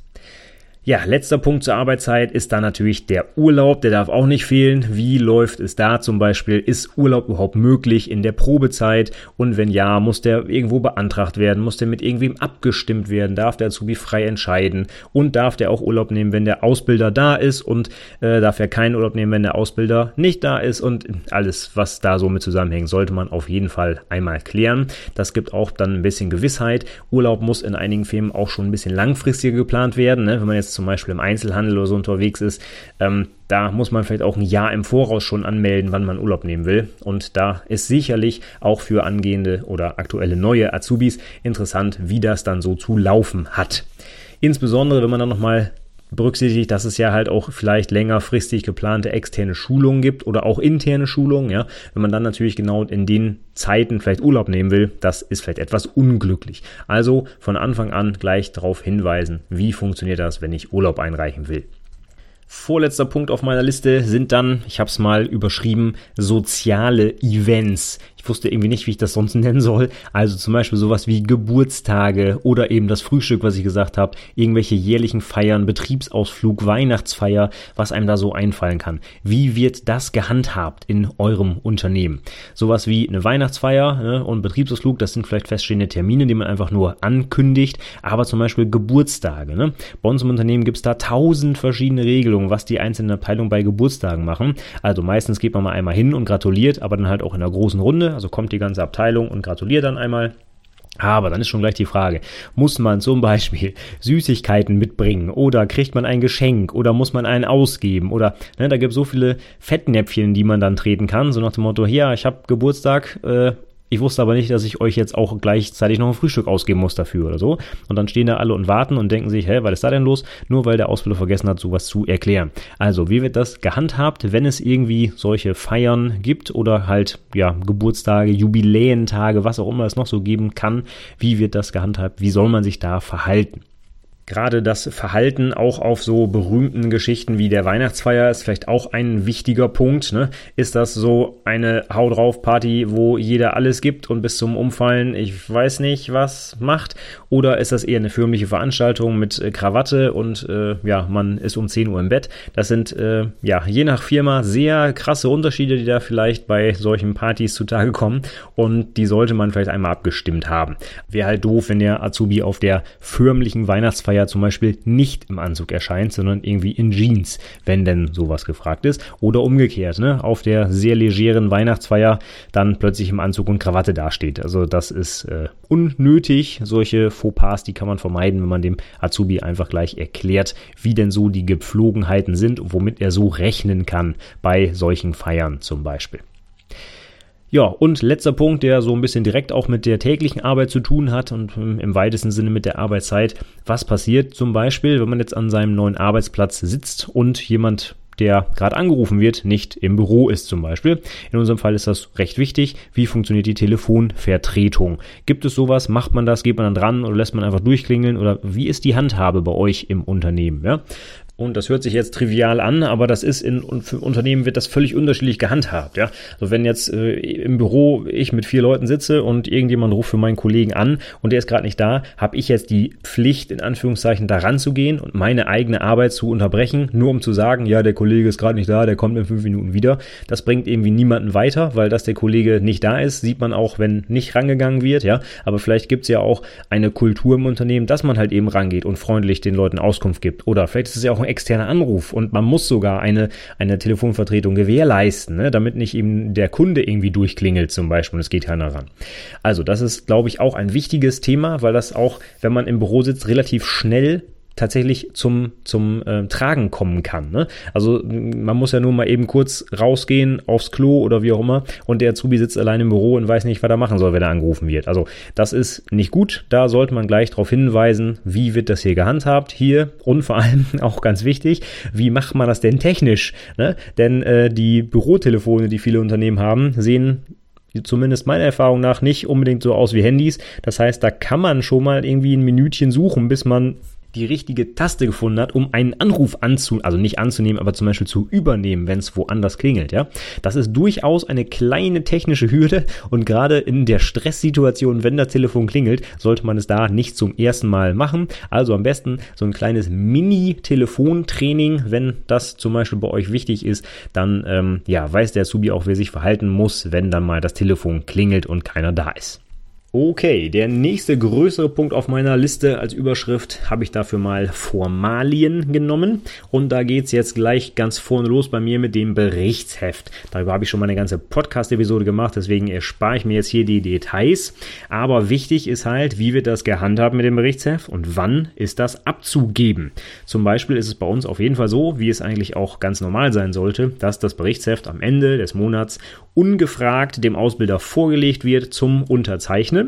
Ja, letzter Punkt zur Arbeitszeit ist dann natürlich der Urlaub. Der darf auch nicht fehlen. Wie läuft es da zum Beispiel? Ist Urlaub überhaupt möglich in der Probezeit? Und wenn ja, muss der irgendwo beantragt werden? Muss der mit irgendwem abgestimmt werden? Darf der Azubi frei entscheiden? Und darf der auch Urlaub nehmen, wenn der Ausbilder da ist? Und äh, darf er keinen Urlaub nehmen, wenn der Ausbilder nicht da ist? Und alles, was da so mit zusammenhängt, sollte man auf jeden Fall einmal klären. Das gibt auch dann ein bisschen Gewissheit. Urlaub muss in einigen Firmen auch schon ein bisschen langfristiger geplant werden. Ne? Wenn man jetzt zum Beispiel im Einzelhandel oder so unterwegs ist, ähm, da muss man vielleicht auch ein Jahr im Voraus schon anmelden, wann man Urlaub nehmen will. Und da ist sicherlich auch für angehende oder aktuelle neue Azubis interessant, wie das dann so zu laufen hat. Insbesondere, wenn man dann nochmal berücksichtigt, dass es ja halt auch vielleicht längerfristig geplante externe Schulungen gibt oder auch interne Schulungen, ja. Wenn man dann natürlich genau in den Zeiten vielleicht Urlaub nehmen will, das ist vielleicht etwas unglücklich. Also von Anfang an gleich darauf hinweisen, wie funktioniert das, wenn ich Urlaub einreichen will. Vorletzter Punkt auf meiner Liste sind dann, ich habe es mal überschrieben, soziale Events. Ich wusste irgendwie nicht, wie ich das sonst [LAUGHS] nennen soll. Also zum Beispiel sowas wie Geburtstage oder eben das Frühstück, was ich gesagt habe, irgendwelche jährlichen Feiern, Betriebsausflug, Weihnachtsfeier, was einem da so einfallen kann. Wie wird das gehandhabt in eurem Unternehmen? Sowas wie eine Weihnachtsfeier ne, und Betriebsausflug, das sind vielleicht feststehende Termine, die man einfach nur ankündigt, aber zum Beispiel Geburtstage. Ne? Bei uns im Unternehmen gibt es da tausend verschiedene Regelungen, was die einzelnen Abteilungen bei Geburtstagen machen. Also meistens geht man mal einmal hin und gratuliert, aber dann halt auch in einer großen Runde also kommt die ganze Abteilung und gratuliert dann einmal. Aber dann ist schon gleich die Frage, muss man zum Beispiel [LAUGHS] Süßigkeiten mitbringen oder kriegt man ein Geschenk oder muss man einen ausgeben oder ne, da gibt es so viele Fettnäpfchen, die man dann treten kann, so nach dem Motto, ja, ich habe Geburtstag, äh, ich wusste aber nicht, dass ich euch jetzt auch gleichzeitig noch ein Frühstück ausgeben muss dafür oder so. Und dann stehen da alle und warten und denken sich, hä, was ist da denn los? Nur weil der Ausbilder vergessen hat, sowas zu erklären. Also, wie wird das gehandhabt, wenn es irgendwie solche Feiern gibt oder halt, ja, Geburtstage, Jubiläentage, was auch immer es noch so geben kann? Wie wird das gehandhabt? Wie soll man sich da verhalten? Gerade das Verhalten auch auf so berühmten Geschichten wie der Weihnachtsfeier ist vielleicht auch ein wichtiger Punkt. Ne? Ist das so eine Hau drauf Party, wo jeder alles gibt und bis zum Umfallen, ich weiß nicht, was macht? Oder ist das eher eine förmliche Veranstaltung mit äh, Krawatte und äh, ja, man ist um 10 Uhr im Bett? Das sind äh, ja je nach Firma sehr krasse Unterschiede, die da vielleicht bei solchen Partys zutage kommen und die sollte man vielleicht einmal abgestimmt haben. Wäre halt doof, wenn der Azubi auf der förmlichen Weihnachtsfeier zum Beispiel nicht im Anzug erscheint, sondern irgendwie in Jeans, wenn denn sowas gefragt ist. Oder umgekehrt, ne, auf der sehr legeren Weihnachtsfeier dann plötzlich im Anzug und Krawatte dasteht. Also das ist äh, unnötig. Solche Fauxpas, die kann man vermeiden, wenn man dem Azubi einfach gleich erklärt, wie denn so die Gepflogenheiten sind und womit er so rechnen kann bei solchen Feiern zum Beispiel. Ja, und letzter Punkt, der so ein bisschen direkt auch mit der täglichen Arbeit zu tun hat und im weitesten Sinne mit der Arbeitszeit. Was passiert zum Beispiel, wenn man jetzt an seinem neuen Arbeitsplatz sitzt und jemand der gerade angerufen wird, nicht im Büro ist zum Beispiel. In unserem Fall ist das recht wichtig. Wie funktioniert die Telefonvertretung? Gibt es sowas? Macht man das? Geht man dann dran oder lässt man einfach durchklingeln? Oder wie ist die Handhabe bei euch im Unternehmen? Ja? Und das hört sich jetzt trivial an, aber das ist in Unternehmen wird das völlig unterschiedlich gehandhabt. Ja, also wenn jetzt äh, im Büro ich mit vier Leuten sitze und irgendjemand ruft für meinen Kollegen an und der ist gerade nicht da, habe ich jetzt die Pflicht in Anführungszeichen daran zu gehen und meine eigene Arbeit zu unterbrechen, nur um zu sagen, ja der Kollege ist gerade nicht da, der kommt in fünf Minuten wieder. Das bringt irgendwie niemanden weiter, weil dass der Kollege nicht da ist, sieht man auch, wenn nicht rangegangen wird. Ja, aber vielleicht gibt's ja auch eine Kultur im Unternehmen, dass man halt eben rangeht und freundlich den Leuten Auskunft gibt. Oder vielleicht ist es ja auch externer Anruf und man muss sogar eine, eine Telefonvertretung gewährleisten, ne, damit nicht eben der Kunde irgendwie durchklingelt zum Beispiel und es geht keiner ran. Also das ist, glaube ich, auch ein wichtiges Thema, weil das auch, wenn man im Büro sitzt, relativ schnell tatsächlich zum, zum äh, Tragen kommen kann. Ne? Also man muss ja nur mal eben kurz rausgehen aufs Klo oder wie auch immer und der Azubi sitzt allein im Büro und weiß nicht, was er machen soll, wenn er angerufen wird. Also das ist nicht gut. Da sollte man gleich darauf hinweisen, wie wird das hier gehandhabt. Hier und vor allem [LAUGHS] auch ganz wichtig, wie macht man das denn technisch? Ne? Denn äh, die Bürotelefone, die viele Unternehmen haben, sehen zumindest meiner Erfahrung nach nicht unbedingt so aus wie Handys. Das heißt, da kann man schon mal irgendwie ein Minütchen suchen, bis man die richtige Taste gefunden hat, um einen Anruf anzunehmen, also nicht anzunehmen, aber zum Beispiel zu übernehmen, wenn es woanders klingelt, ja. Das ist durchaus eine kleine technische Hürde und gerade in der Stresssituation, wenn das Telefon klingelt, sollte man es da nicht zum ersten Mal machen. Also am besten so ein kleines Mini-Telefontraining, wenn das zum Beispiel bei euch wichtig ist, dann ähm, ja, weiß der Subi auch, wer sich verhalten muss, wenn dann mal das Telefon klingelt und keiner da ist. Okay, der nächste größere Punkt auf meiner Liste als Überschrift habe ich dafür mal Formalien genommen. Und da geht's jetzt gleich ganz vorne los bei mir mit dem Berichtsheft. Darüber habe ich schon mal eine ganze Podcast-Episode gemacht, deswegen erspare ich mir jetzt hier die Details. Aber wichtig ist halt, wie wird das gehandhabt mit dem Berichtsheft und wann ist das abzugeben. Zum Beispiel ist es bei uns auf jeden Fall so, wie es eigentlich auch ganz normal sein sollte, dass das Berichtsheft am Ende des Monats ungefragt dem Ausbilder vorgelegt wird zum Unterzeichnen.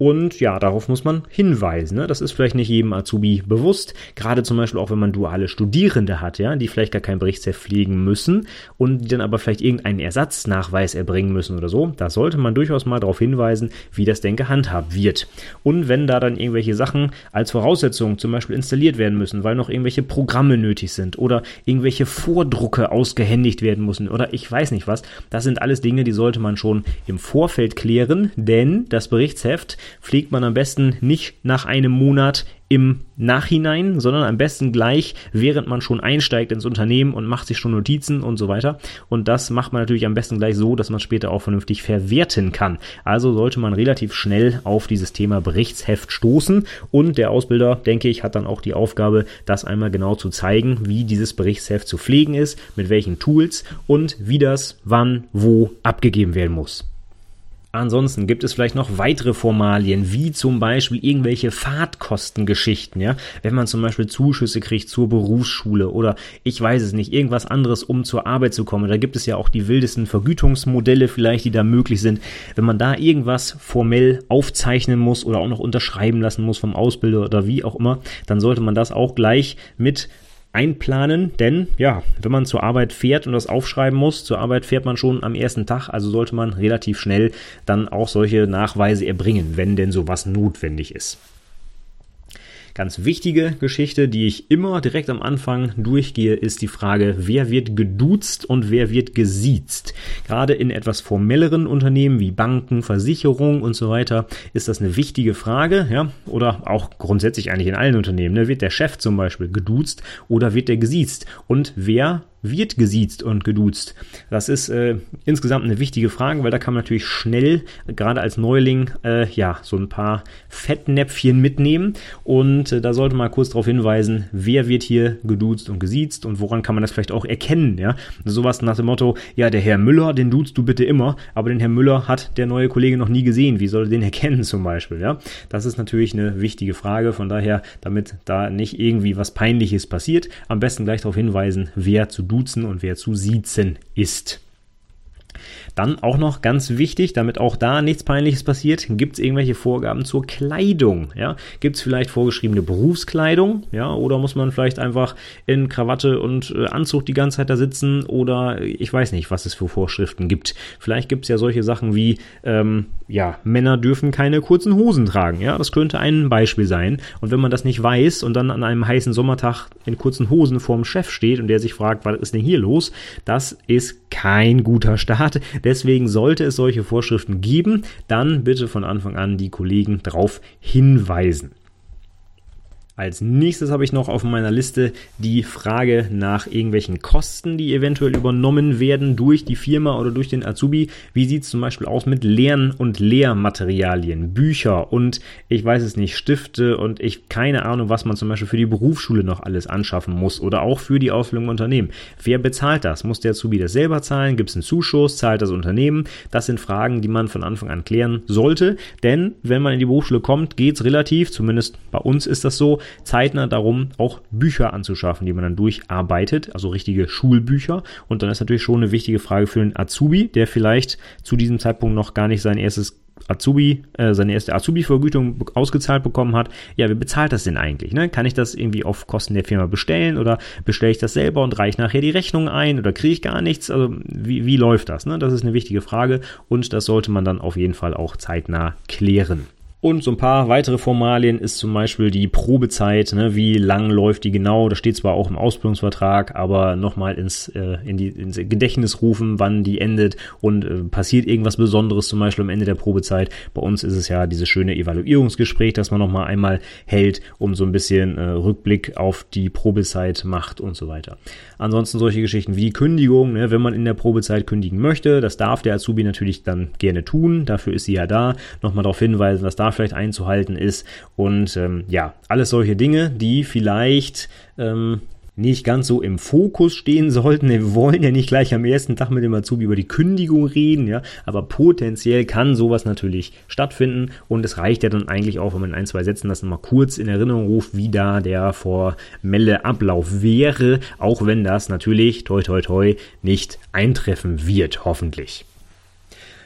Und ja, darauf muss man hinweisen. Ne? Das ist vielleicht nicht jedem Azubi bewusst. Gerade zum Beispiel auch, wenn man duale Studierende hat, ja, die vielleicht gar kein Berichtsheft pflegen müssen und die dann aber vielleicht irgendeinen Ersatznachweis erbringen müssen oder so. Da sollte man durchaus mal darauf hinweisen, wie das denn gehandhabt wird. Und wenn da dann irgendwelche Sachen als Voraussetzung zum Beispiel installiert werden müssen, weil noch irgendwelche Programme nötig sind oder irgendwelche Vordrucke ausgehändigt werden müssen oder ich weiß nicht was, das sind alles Dinge, die sollte man schon im Vorfeld klären, denn das Berichtsheft pflegt man am besten nicht nach einem Monat im Nachhinein, sondern am besten gleich, während man schon einsteigt ins Unternehmen und macht sich schon Notizen und so weiter. Und das macht man natürlich am besten gleich so, dass man später auch vernünftig verwerten kann. Also sollte man relativ schnell auf dieses Thema Berichtsheft stoßen und der Ausbilder, denke ich, hat dann auch die Aufgabe, das einmal genau zu zeigen, wie dieses Berichtsheft zu pflegen ist, mit welchen Tools und wie das wann, wo abgegeben werden muss. Ansonsten gibt es vielleicht noch weitere Formalien, wie zum Beispiel irgendwelche Fahrtkostengeschichten, ja. Wenn man zum Beispiel Zuschüsse kriegt zur Berufsschule oder ich weiß es nicht, irgendwas anderes, um zur Arbeit zu kommen. Da gibt es ja auch die wildesten Vergütungsmodelle vielleicht, die da möglich sind. Wenn man da irgendwas formell aufzeichnen muss oder auch noch unterschreiben lassen muss vom Ausbilder oder wie auch immer, dann sollte man das auch gleich mit einplanen, denn ja, wenn man zur Arbeit fährt und das aufschreiben muss, zur Arbeit fährt man schon am ersten Tag, also sollte man relativ schnell dann auch solche Nachweise erbringen, wenn denn sowas notwendig ist. Ganz wichtige Geschichte, die ich immer direkt am Anfang durchgehe, ist die Frage, wer wird geduzt und wer wird gesiezt. Gerade in etwas formelleren Unternehmen wie Banken, Versicherungen und so weiter ist das eine wichtige Frage, ja, oder auch grundsätzlich eigentlich in allen Unternehmen. Ne? Wird der Chef zum Beispiel geduzt oder wird der gesiezt? Und wer wird gesiezt und geduzt? Das ist äh, insgesamt eine wichtige Frage, weil da kann man natürlich schnell, gerade als Neuling, äh, ja, so ein paar Fettnäpfchen mitnehmen. Und äh, da sollte man kurz darauf hinweisen, wer wird hier geduzt und gesiezt und woran kann man das vielleicht auch erkennen, ja? Sowas nach dem Motto, ja, der Herr Müller, den duzt du bitte immer, aber den Herr Müller hat der neue Kollege noch nie gesehen. Wie soll er den [LAUGHS] erkennen zum Beispiel, ja? Das ist natürlich eine wichtige Frage. Von daher, damit da nicht irgendwie was Peinliches passiert, am besten gleich darauf hinweisen, wer zu duzen und wer zu siezen ist. Dann auch noch ganz wichtig, damit auch da nichts Peinliches passiert, gibt es irgendwelche Vorgaben zur Kleidung. Ja? Gibt es vielleicht vorgeschriebene Berufskleidung? Ja? Oder muss man vielleicht einfach in Krawatte und äh, Anzug die ganze Zeit da sitzen? Oder ich weiß nicht, was es für Vorschriften gibt. Vielleicht gibt es ja solche Sachen wie, ähm, ja, Männer dürfen keine kurzen Hosen tragen. Ja? Das könnte ein Beispiel sein. Und wenn man das nicht weiß und dann an einem heißen Sommertag in kurzen Hosen vorm Chef steht und der sich fragt, was ist denn hier los? Das ist kein guter Start. Deswegen sollte es solche Vorschriften geben, dann bitte von Anfang an die Kollegen darauf hinweisen. Als nächstes habe ich noch auf meiner Liste die Frage nach irgendwelchen Kosten, die eventuell übernommen werden durch die Firma oder durch den Azubi. Wie sieht es zum Beispiel aus mit Lern- und Lehrmaterialien, Bücher und ich weiß es nicht, Stifte und ich keine Ahnung, was man zum Beispiel für die Berufsschule noch alles anschaffen muss oder auch für die Ausbildung im Unternehmen. Wer bezahlt das? Muss der Azubi das selber zahlen? Gibt es einen Zuschuss? Zahlt das Unternehmen? Das sind Fragen, die man von Anfang an klären sollte, denn wenn man in die Berufsschule kommt, geht es relativ, zumindest bei uns ist das so, zeitnah darum, auch Bücher anzuschaffen, die man dann durcharbeitet, also richtige Schulbücher. Und dann ist natürlich schon eine wichtige Frage für den Azubi, der vielleicht zu diesem Zeitpunkt noch gar nicht sein erstes Azubi, äh, seine erste Azubi-Vergütung ausgezahlt bekommen hat, ja, wer bezahlt das denn eigentlich? Ne? Kann ich das irgendwie auf Kosten der Firma bestellen oder bestelle ich das selber und reiche nachher die Rechnung ein oder kriege ich gar nichts? Also wie, wie läuft das? Ne? Das ist eine wichtige Frage und das sollte man dann auf jeden Fall auch zeitnah klären. Und so ein paar weitere Formalien ist zum Beispiel die Probezeit, ne, wie lang läuft die genau. Das steht zwar auch im Ausbildungsvertrag, aber nochmal ins, äh, in ins Gedächtnis rufen, wann die endet und äh, passiert irgendwas Besonderes zum Beispiel am Ende der Probezeit. Bei uns ist es ja dieses schöne Evaluierungsgespräch, das man nochmal einmal hält, um so ein bisschen äh, Rückblick auf die Probezeit macht und so weiter. Ansonsten solche Geschichten wie Kündigung, ne, wenn man in der Probezeit kündigen möchte, das darf der Azubi natürlich dann gerne tun. Dafür ist sie ja da. Nochmal darauf hinweisen, was vielleicht einzuhalten ist. Und ähm, ja, alles solche Dinge, die vielleicht ähm, nicht ganz so im Fokus stehen sollten. Wir wollen ja nicht gleich am ersten Tag mit dem Azubi über die Kündigung reden, ja, aber potenziell kann sowas natürlich stattfinden und es reicht ja dann eigentlich auch, wenn man in ein, zwei Sätzen das nochmal kurz in Erinnerung ruft, wie da der formelle Ablauf wäre, auch wenn das natürlich toi toi toi nicht eintreffen wird, hoffentlich.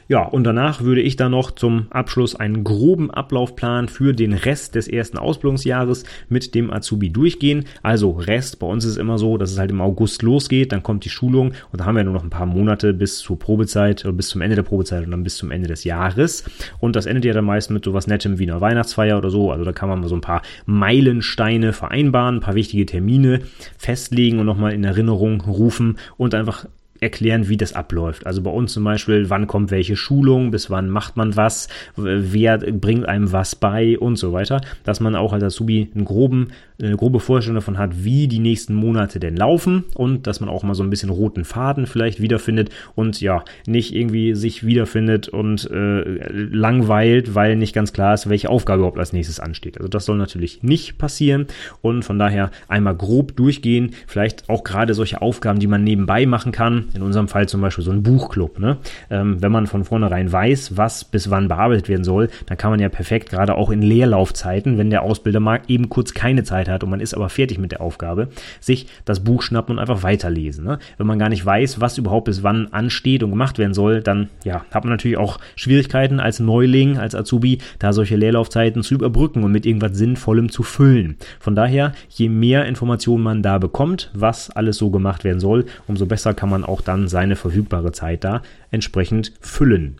Ja, und danach würde ich dann noch zum Abschluss einen groben Ablaufplan für den Rest des ersten Ausbildungsjahres mit dem Azubi durchgehen. Also Rest, bei uns ist es immer so, dass es halt im August losgeht, dann kommt die Schulung und da haben wir nur noch ein paar Monate bis zur Probezeit oder bis zum Ende der Probezeit und dann bis zum Ende des Jahres. Und das endet ja dann meist mit sowas Nettem wie einer Weihnachtsfeier oder so. Also da kann man mal so ein paar Meilensteine vereinbaren, ein paar wichtige Termine festlegen und nochmal in Erinnerung rufen und einfach erklären, wie das abläuft. Also bei uns zum Beispiel, wann kommt welche Schulung, bis wann macht man was, wer bringt einem was bei und so weiter, dass man auch als Azubi einen groben, eine grobe Vorstellung davon hat, wie die nächsten Monate denn laufen und dass man auch mal so ein bisschen roten Faden vielleicht wiederfindet und ja, nicht irgendwie sich wiederfindet und äh, langweilt, weil nicht ganz klar ist, welche Aufgabe überhaupt als nächstes ansteht. Also das soll natürlich nicht passieren und von daher einmal grob durchgehen, vielleicht auch gerade solche Aufgaben, die man nebenbei machen kann, in unserem Fall zum Beispiel so ein Buchclub. Ne? Ähm, wenn man von vornherein weiß, was bis wann bearbeitet werden soll, dann kann man ja perfekt, gerade auch in Leerlaufzeiten, wenn der Ausbilder mal eben kurz keine Zeit hat und man ist aber fertig mit der Aufgabe, sich das Buch schnappen und einfach weiterlesen. Ne? Wenn man gar nicht weiß, was überhaupt bis wann ansteht und gemacht werden soll, dann ja, hat man natürlich auch Schwierigkeiten als Neuling, als Azubi, da solche Leerlaufzeiten zu überbrücken und mit irgendwas Sinnvollem zu füllen. Von daher, je mehr Informationen man da bekommt, was alles so gemacht werden soll, umso besser kann man auch dann seine verfügbare Zeit da entsprechend füllen.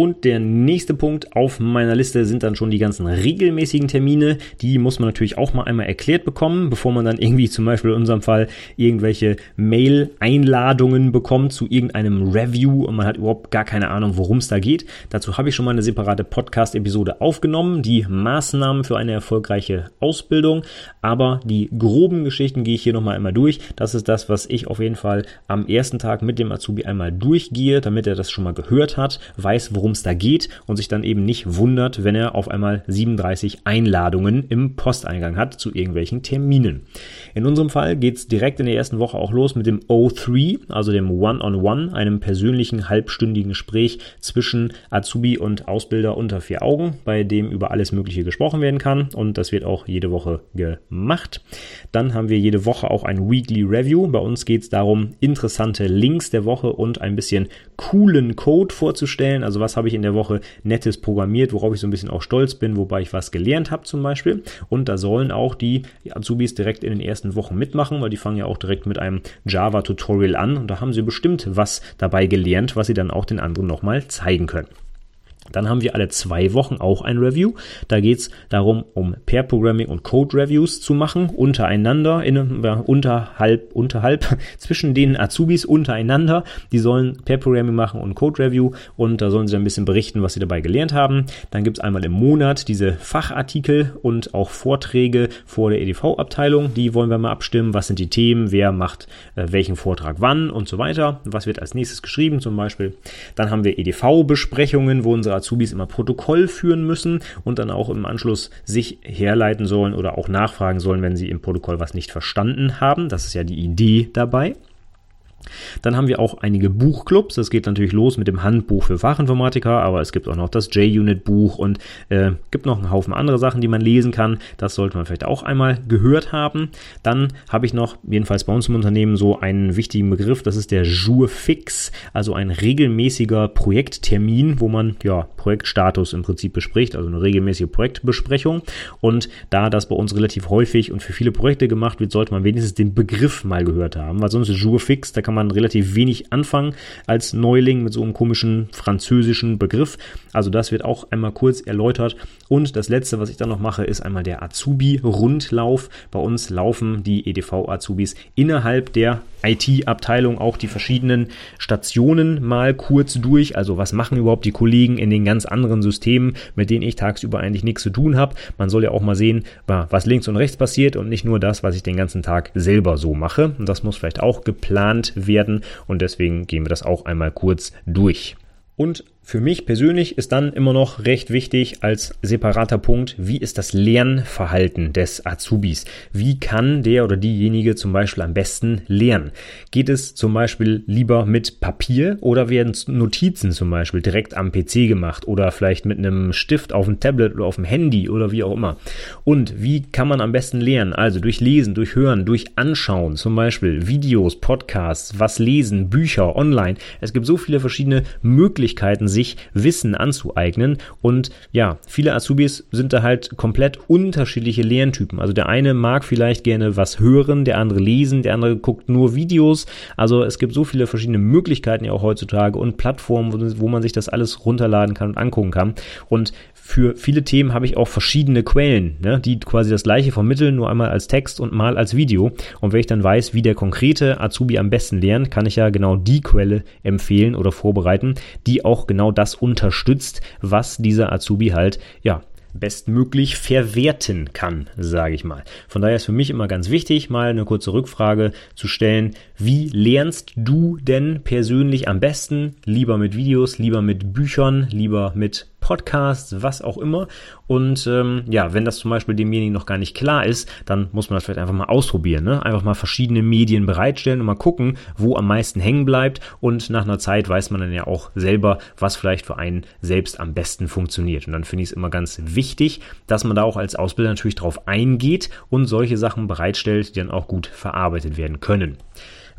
Und der nächste Punkt auf meiner Liste sind dann schon die ganzen regelmäßigen Termine. Die muss man natürlich auch mal einmal erklärt bekommen, bevor man dann irgendwie zum Beispiel in unserem Fall irgendwelche Mail-Einladungen bekommt zu irgendeinem Review und man hat überhaupt gar keine Ahnung, worum es da geht. Dazu habe ich schon mal eine separate Podcast-Episode aufgenommen, die Maßnahmen für eine erfolgreiche Ausbildung. Aber die groben Geschichten gehe ich hier nochmal einmal durch. Das ist das, was ich auf jeden Fall am ersten Tag mit dem Azubi einmal durchgehe, damit er das schon mal gehört hat, weiß, worum worum es da geht und sich dann eben nicht wundert, wenn er auf einmal 37 Einladungen im Posteingang hat zu irgendwelchen Terminen. In unserem Fall geht es direkt in der ersten Woche auch los mit dem O3, also dem One-on-One, -on -One, einem persönlichen halbstündigen Gespräch zwischen Azubi und Ausbilder unter vier Augen, bei dem über alles Mögliche gesprochen werden kann und das wird auch jede Woche gemacht. Dann haben wir jede Woche auch ein Weekly Review. Bei uns geht es darum, interessante Links der Woche und ein bisschen coolen Code vorzustellen. Also was habe ich in der Woche Nettes programmiert, worauf ich so ein bisschen auch stolz bin, wobei ich was gelernt habe zum Beispiel. Und da sollen auch die Azubis direkt in den ersten Wochen mitmachen, weil die fangen ja auch direkt mit einem Java-Tutorial an und da haben sie bestimmt was dabei gelernt, was sie dann auch den anderen nochmal zeigen können. Dann haben wir alle zwei Wochen auch ein Review. Da geht es darum, um Pair Programming und Code Reviews zu machen, untereinander, in, ja, unterhalb, unterhalb, [LAUGHS] zwischen den Azubis untereinander. Die sollen Pair Programming machen und Code Review und da sollen sie ein bisschen berichten, was sie dabei gelernt haben. Dann gibt es einmal im Monat diese Fachartikel und auch Vorträge vor der EDV-Abteilung. Die wollen wir mal abstimmen. Was sind die Themen? Wer macht äh, welchen Vortrag wann und so weiter? Was wird als nächstes geschrieben zum Beispiel? Dann haben wir EDV-Besprechungen, wo unsere Azubis immer Protokoll führen müssen und dann auch im Anschluss sich herleiten sollen oder auch nachfragen sollen, wenn sie im Protokoll was nicht verstanden haben. Das ist ja die Idee dabei. Dann haben wir auch einige Buchclubs. Das geht natürlich los mit dem Handbuch für Fachinformatiker, aber es gibt auch noch das J-Unit-Buch und äh, gibt noch einen Haufen andere Sachen, die man lesen kann. Das sollte man vielleicht auch einmal gehört haben. Dann habe ich noch, jedenfalls bei uns im Unternehmen, so einen wichtigen Begriff. Das ist der Jour fix, also ein regelmäßiger Projekttermin, wo man ja Projektstatus im Prinzip bespricht, also eine regelmäßige Projektbesprechung. Und da das bei uns relativ häufig und für viele Projekte gemacht wird, sollte man wenigstens den Begriff mal gehört haben, weil sonst ist Jour fix, da kann man man relativ wenig anfangen als Neuling mit so einem komischen französischen Begriff. Also das wird auch einmal kurz erläutert. Und das letzte, was ich dann noch mache, ist einmal der Azubi-Rundlauf. Bei uns laufen die EDV-Azubis innerhalb der IT-Abteilung auch die verschiedenen Stationen mal kurz durch. Also was machen überhaupt die Kollegen in den ganz anderen Systemen, mit denen ich tagsüber eigentlich nichts zu tun habe. Man soll ja auch mal sehen, was links und rechts passiert und nicht nur das, was ich den ganzen Tag selber so mache. Und das muss vielleicht auch geplant werden und deswegen gehen wir das auch einmal kurz durch. Und für mich persönlich ist dann immer noch recht wichtig als separater Punkt, wie ist das Lernverhalten des Azubis? Wie kann der oder diejenige zum Beispiel am besten lernen? Geht es zum Beispiel lieber mit Papier oder werden Notizen zum Beispiel direkt am PC gemacht oder vielleicht mit einem Stift auf dem Tablet oder auf dem Handy oder wie auch immer? Und wie kann man am besten lernen? Also durch Lesen, durch Hören, durch Anschauen, zum Beispiel Videos, Podcasts, was lesen, Bücher, online. Es gibt so viele verschiedene Möglichkeiten, sich Wissen anzueignen. Und ja, viele Azubis sind da halt komplett unterschiedliche Lerntypen. Also der eine mag vielleicht gerne was hören, der andere lesen, der andere guckt nur Videos. Also es gibt so viele verschiedene Möglichkeiten ja auch heutzutage und Plattformen, wo, man sich das alles runterladen kann und angucken kann. Und für viele Themen habe ich auch verschiedene Quellen, ne, die quasi das gleiche vermitteln, nur einmal als Text und mal als Video. Und wenn ich dann weiß, wie der konkrete Azubi am besten lernt, kann ich ja genau die Quelle empfehlen oder vorbereiten, die auch genau das unterstützt, was dieser Azubi halt, ja, bestmöglich verwerten kann, sage ich mal. Von daher ist für mich immer ganz wichtig, mal eine kurze Rückfrage zu stellen. Wie lernst du denn persönlich am besten? Lieber mit Videos, lieber mit Büchern, lieber mit Podcasts, was auch immer. Und ähm, ja, wenn das zum Beispiel demjenigen noch gar nicht klar ist, dann muss man das vielleicht einfach mal ausprobieren. Ne? Einfach mal verschiedene Medien bereitstellen und mal gucken, wo am meisten hängen bleibt. Und nach einer Zeit weiß man dann ja auch selber, was vielleicht für einen selbst am besten funktioniert. Und dann finde ich es immer ganz wichtig, dass man da auch als Ausbilder natürlich drauf eingeht und solche Sachen bereitstellt, die dann auch gut verarbeitet werden können.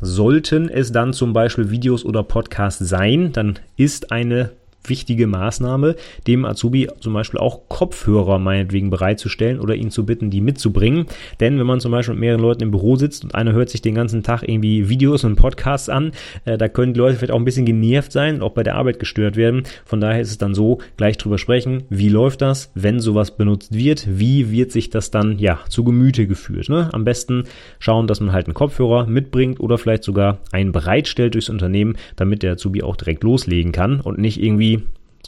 Sollten es dann zum Beispiel Videos oder Podcasts sein, dann ist eine wichtige Maßnahme, dem Azubi zum Beispiel auch Kopfhörer meinetwegen bereitzustellen oder ihn zu bitten, die mitzubringen. Denn wenn man zum Beispiel mit mehreren Leuten im Büro sitzt und einer hört sich den ganzen Tag irgendwie Videos und Podcasts an, äh, da können die Leute vielleicht auch ein bisschen genervt sein und auch bei der Arbeit gestört werden. Von daher ist es dann so, gleich drüber sprechen, wie läuft das, wenn sowas benutzt wird, wie wird sich das dann ja zu Gemüte geführt. Ne? Am besten schauen, dass man halt einen Kopfhörer mitbringt oder vielleicht sogar einen bereitstellt durchs Unternehmen, damit der Azubi auch direkt loslegen kann und nicht irgendwie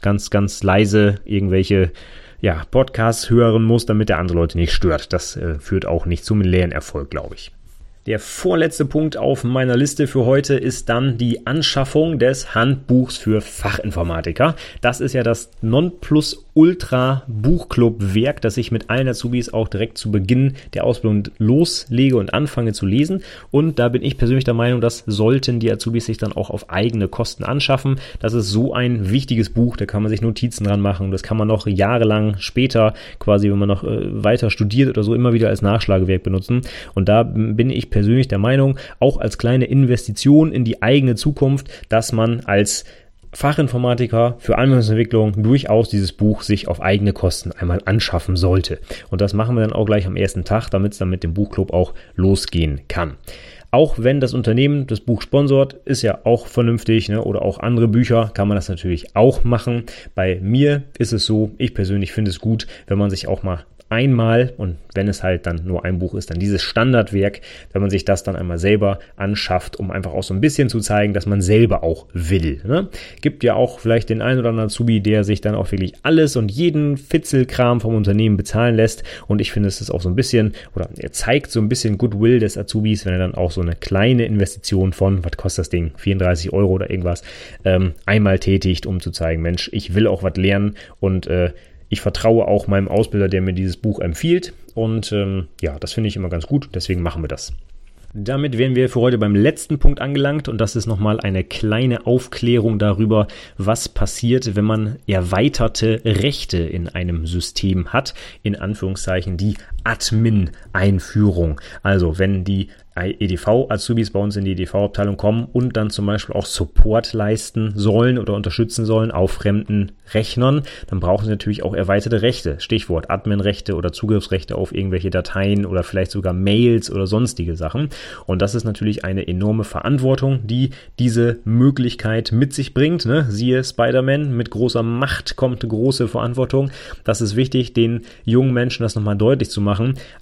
ganz, ganz leise irgendwelche ja, Podcasts hören muss, damit der andere Leute nicht stört. Das äh, führt auch nicht zum Lernerfolg, glaube ich. Der vorletzte Punkt auf meiner Liste für heute ist dann die Anschaffung des Handbuchs für Fachinformatiker. Das ist ja das Nonplusultra Buchclub-Werk, das ich mit allen Azubis auch direkt zu Beginn der Ausbildung loslege und anfange zu lesen. Und da bin ich persönlich der Meinung, das sollten die Azubis sich dann auch auf eigene Kosten anschaffen. Das ist so ein wichtiges Buch, da kann man sich Notizen dran machen. Das kann man noch jahrelang später, quasi wenn man noch äh, weiter studiert oder so, immer wieder als Nachschlagewerk benutzen. Und da bin ich persönlich der Meinung, auch als kleine Investition in die eigene Zukunft, dass man als Fachinformatiker für Anwendungsentwicklung durchaus dieses Buch sich auf eigene Kosten einmal anschaffen sollte. Und das machen wir dann auch gleich am ersten Tag, damit es dann mit dem Buchclub auch losgehen kann. Auch wenn das Unternehmen das Buch sponsort, ist ja auch vernünftig, ne? oder auch andere Bücher kann man das natürlich auch machen. Bei mir ist es so, ich persönlich finde es gut, wenn man sich auch mal einmal und wenn es halt dann nur ein Buch ist, dann dieses Standardwerk, wenn man sich das dann einmal selber anschafft, um einfach auch so ein bisschen zu zeigen, dass man selber auch will. Ne? Gibt ja auch vielleicht den einen oder anderen Azubi, der sich dann auch wirklich alles und jeden Fitzelkram vom Unternehmen bezahlen lässt und ich finde, es ist auch so ein bisschen oder er zeigt so ein bisschen Goodwill des Azubis, wenn er dann auch so eine kleine Investition von, was kostet das Ding, 34 Euro oder irgendwas, ähm, einmal tätigt, um zu zeigen, Mensch, ich will auch was lernen und äh, ich vertraue auch meinem Ausbilder, der mir dieses Buch empfiehlt. Und ähm, ja, das finde ich immer ganz gut. Deswegen machen wir das. Damit wären wir für heute beim letzten Punkt angelangt und das ist nochmal eine kleine Aufklärung darüber, was passiert, wenn man erweiterte Rechte in einem System hat, in Anführungszeichen die Admin-Einführung. Also wenn die EDV-Azubis bei uns in die EDV-Abteilung kommen und dann zum Beispiel auch Support leisten sollen oder unterstützen sollen auf fremden Rechnern, dann brauchen sie natürlich auch erweiterte Rechte. Stichwort Admin-Rechte oder Zugriffsrechte auf irgendwelche Dateien oder vielleicht sogar Mails oder sonstige Sachen. Und das ist natürlich eine enorme Verantwortung, die diese Möglichkeit mit sich bringt. Ne? Siehe Spider-Man, mit großer Macht kommt große Verantwortung. Das ist wichtig, den jungen Menschen das nochmal deutlich zu machen.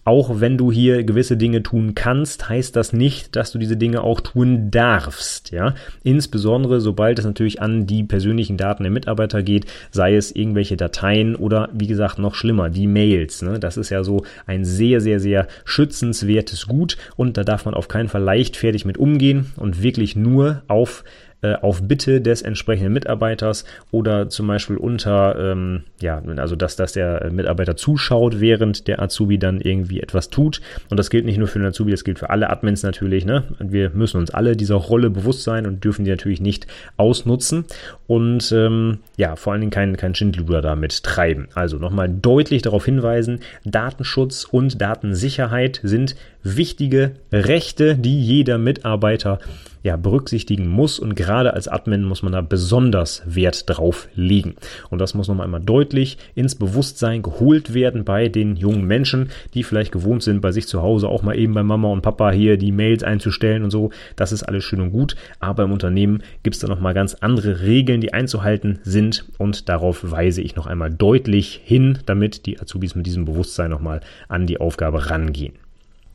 Auch wenn du hier gewisse Dinge tun kannst, heißt heißt das nicht, dass du diese Dinge auch tun darfst, ja. Insbesondere sobald es natürlich an die persönlichen Daten der Mitarbeiter geht, sei es irgendwelche Dateien oder wie gesagt noch schlimmer, die Mails. Ne? Das ist ja so ein sehr, sehr, sehr schützenswertes Gut und da darf man auf keinen Fall leichtfertig mit umgehen und wirklich nur auf äh, auf Bitte des entsprechenden Mitarbeiters oder zum Beispiel unter, ähm, ja, also dass, dass der Mitarbeiter zuschaut, während der Azubi dann irgendwie etwas tut. Und das gilt nicht nur für den Azubi, das gilt für alle Admins natürlich. Ne? Wir müssen uns alle dieser Rolle bewusst sein und dürfen die natürlich nicht ausnutzen und ähm, ja, vor allen Dingen kein, kein Schindluder damit treiben. Also nochmal deutlich darauf hinweisen, Datenschutz und Datensicherheit sind wichtige Rechte, die jeder Mitarbeiter ja, berücksichtigen muss und gerade als Admin muss man da besonders Wert drauf legen. Und das muss nochmal einmal deutlich ins Bewusstsein geholt werden bei den jungen Menschen, die vielleicht gewohnt sind, bei sich zu Hause auch mal eben bei Mama und Papa hier die Mails einzustellen und so. Das ist alles schön und gut, aber im Unternehmen gibt es da nochmal ganz andere Regeln, die einzuhalten sind und darauf weise ich noch einmal deutlich hin, damit die Azubis mit diesem Bewusstsein nochmal an die Aufgabe rangehen.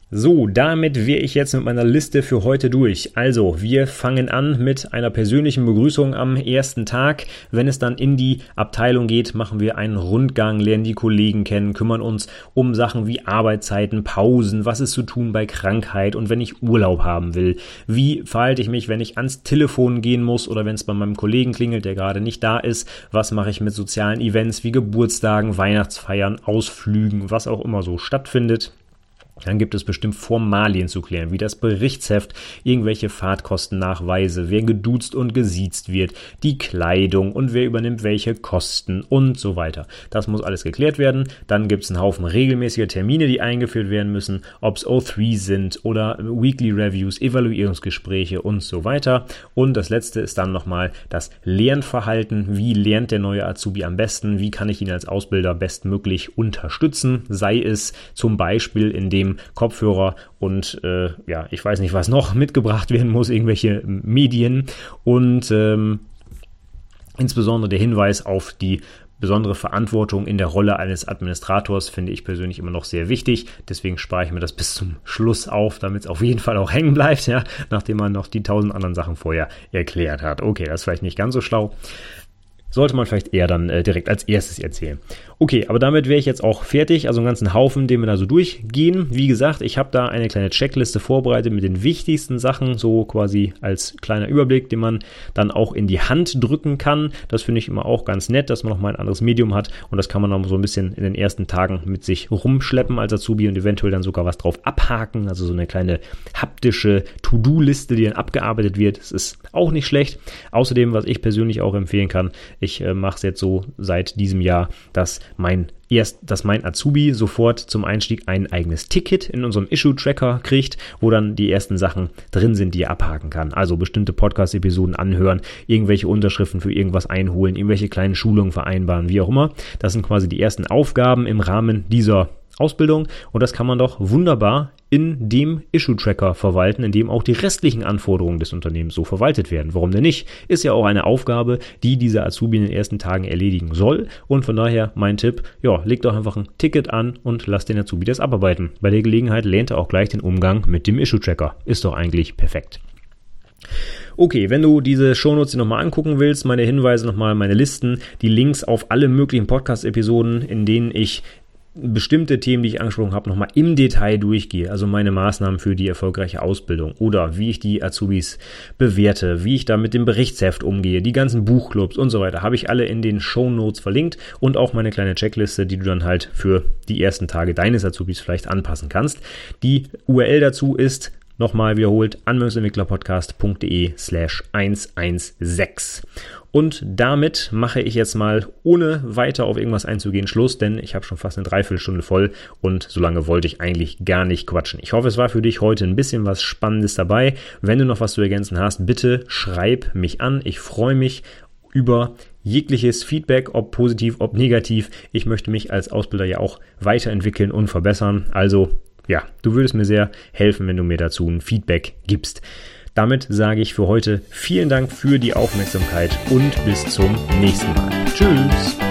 So, damit wäre ich jetzt mit meiner Liste für heute durch. Also, wir fangen an mit einer persönlichen Begrüßung am ersten Tag. Wenn es dann in die Abteilung geht, machen wir einen Rundgang, lernen die Kollegen kennen, kümmern uns um Sachen wie Arbeitszeiten, Pausen, was ist zu tun bei Krankheit und wenn ich Urlaub haben will. Wie verhalte ich mich, wenn ich ans Telefon gehen muss oder wenn es bei meinem Kollegen klingelt, der gerade nicht da ist? Was mache ich mit sozialen Events wie Geburtstagen, Weihnachtsfeiern, Ausflügen, was auch immer so stattfindet? Dann gibt es bestimmt Formalien zu klären, wie das Berichtsheft, irgendwelche Fahrtkostennachweise, wer geduzt und gesiezt wird, die Kleidung und wer übernimmt welche Kosten und so weiter. Das muss alles geklärt werden. Dann gibt es einen Haufen regelmäßiger Termine, die eingeführt werden müssen, ob es O3 sind oder Weekly Reviews, Evaluierungsgespräche und so weiter. Und das letzte ist dann nochmal das Lernverhalten. Wie lernt der neue Azubi am besten? Wie kann ich ihn als Ausbilder bestmöglich unterstützen? Sei es zum Beispiel, indem dem Kopfhörer und äh, ja, ich weiß nicht, was noch [LAUGHS] mitgebracht werden muss, irgendwelche Medien und ähm, insbesondere der Hinweis auf die besondere Verantwortung in der Rolle eines Administrators finde ich persönlich immer noch sehr wichtig. Deswegen spare ich mir das [LAUGHS] bis zum Schluss auf, damit es auf jeden Fall auch hängen bleibt, ja, nachdem man noch die tausend anderen Sachen vorher erklärt hat. Okay, das ist vielleicht nicht ganz so schlau sollte man vielleicht eher dann äh, direkt als erstes erzählen. Okay, aber damit wäre ich jetzt auch fertig. Also einen ganzen Haufen, den wir da so durchgehen. Wie gesagt, ich habe da eine kleine Checkliste vorbereitet mit den wichtigsten Sachen, so quasi als kleiner Überblick, den man dann auch in die Hand drücken kann. Das finde ich immer auch ganz nett, dass man noch mal ein anderes Medium hat und das kann man dann so ein bisschen in den ersten Tagen mit sich rumschleppen als Azubi und eventuell dann sogar was drauf abhaken. Also so eine kleine haptische To-Do-Liste, die dann abgearbeitet wird. Das ist auch nicht schlecht. Außerdem, was ich persönlich auch empfehlen kann, ich äh, mache es jetzt so seit diesem Jahr, dass mein erst, dass mein Azubi sofort zum Einstieg ein eigenes Ticket in unserem Issue-Tracker kriegt, wo dann die ersten Sachen drin sind, die er abhaken kann. Also bestimmte Podcast-Episoden anhören, irgendwelche Unterschriften für irgendwas einholen, irgendwelche kleinen Schulungen vereinbaren, wie auch immer. Das sind quasi die ersten Aufgaben im Rahmen dieser Ausbildung und das kann man doch wunderbar in dem Issue-Tracker verwalten, in dem auch die restlichen Anforderungen des Unternehmens so verwaltet werden. Warum denn nicht? Ist ja auch eine Aufgabe, die dieser Azubi in den ersten Tagen erledigen soll. Und von daher mein Tipp, ja, leg doch einfach ein Ticket an und lass den Azubi das abarbeiten. Bei der Gelegenheit lernt er auch gleich den Umgang mit dem Issue-Tracker. Ist doch eigentlich perfekt. Okay, wenn du diese Shownotes dir nochmal angucken willst, meine Hinweise nochmal, meine Listen, die Links auf alle möglichen Podcast-Episoden, in denen ich bestimmte Themen, die ich angesprochen habe, nochmal im Detail durchgehe, also meine Maßnahmen für die erfolgreiche Ausbildung oder wie ich die Azubis bewerte, wie ich da mit dem Berichtsheft umgehe, die ganzen Buchclubs und so weiter, habe ich alle in den Show Notes verlinkt und auch meine kleine Checkliste, die du dann halt für die ersten Tage deines Azubis vielleicht anpassen kannst. Die URL dazu ist Nochmal wiederholt, anwendungsentwicklerpodcast.de slash 116. Und damit mache ich jetzt mal, ohne weiter auf irgendwas einzugehen, Schluss, denn ich habe schon fast eine Dreiviertelstunde voll und so lange wollte ich eigentlich gar nicht quatschen. Ich hoffe, es war für dich heute ein bisschen was Spannendes dabei. Wenn du noch was zu ergänzen hast, bitte schreib mich an. Ich freue mich über jegliches Feedback, ob positiv, ob negativ. Ich möchte mich als Ausbilder ja auch weiterentwickeln und verbessern. Also ja, du würdest mir sehr helfen, wenn du mir dazu ein Feedback gibst. Damit sage ich für heute vielen Dank für die Aufmerksamkeit und bis zum nächsten Mal. Tschüss!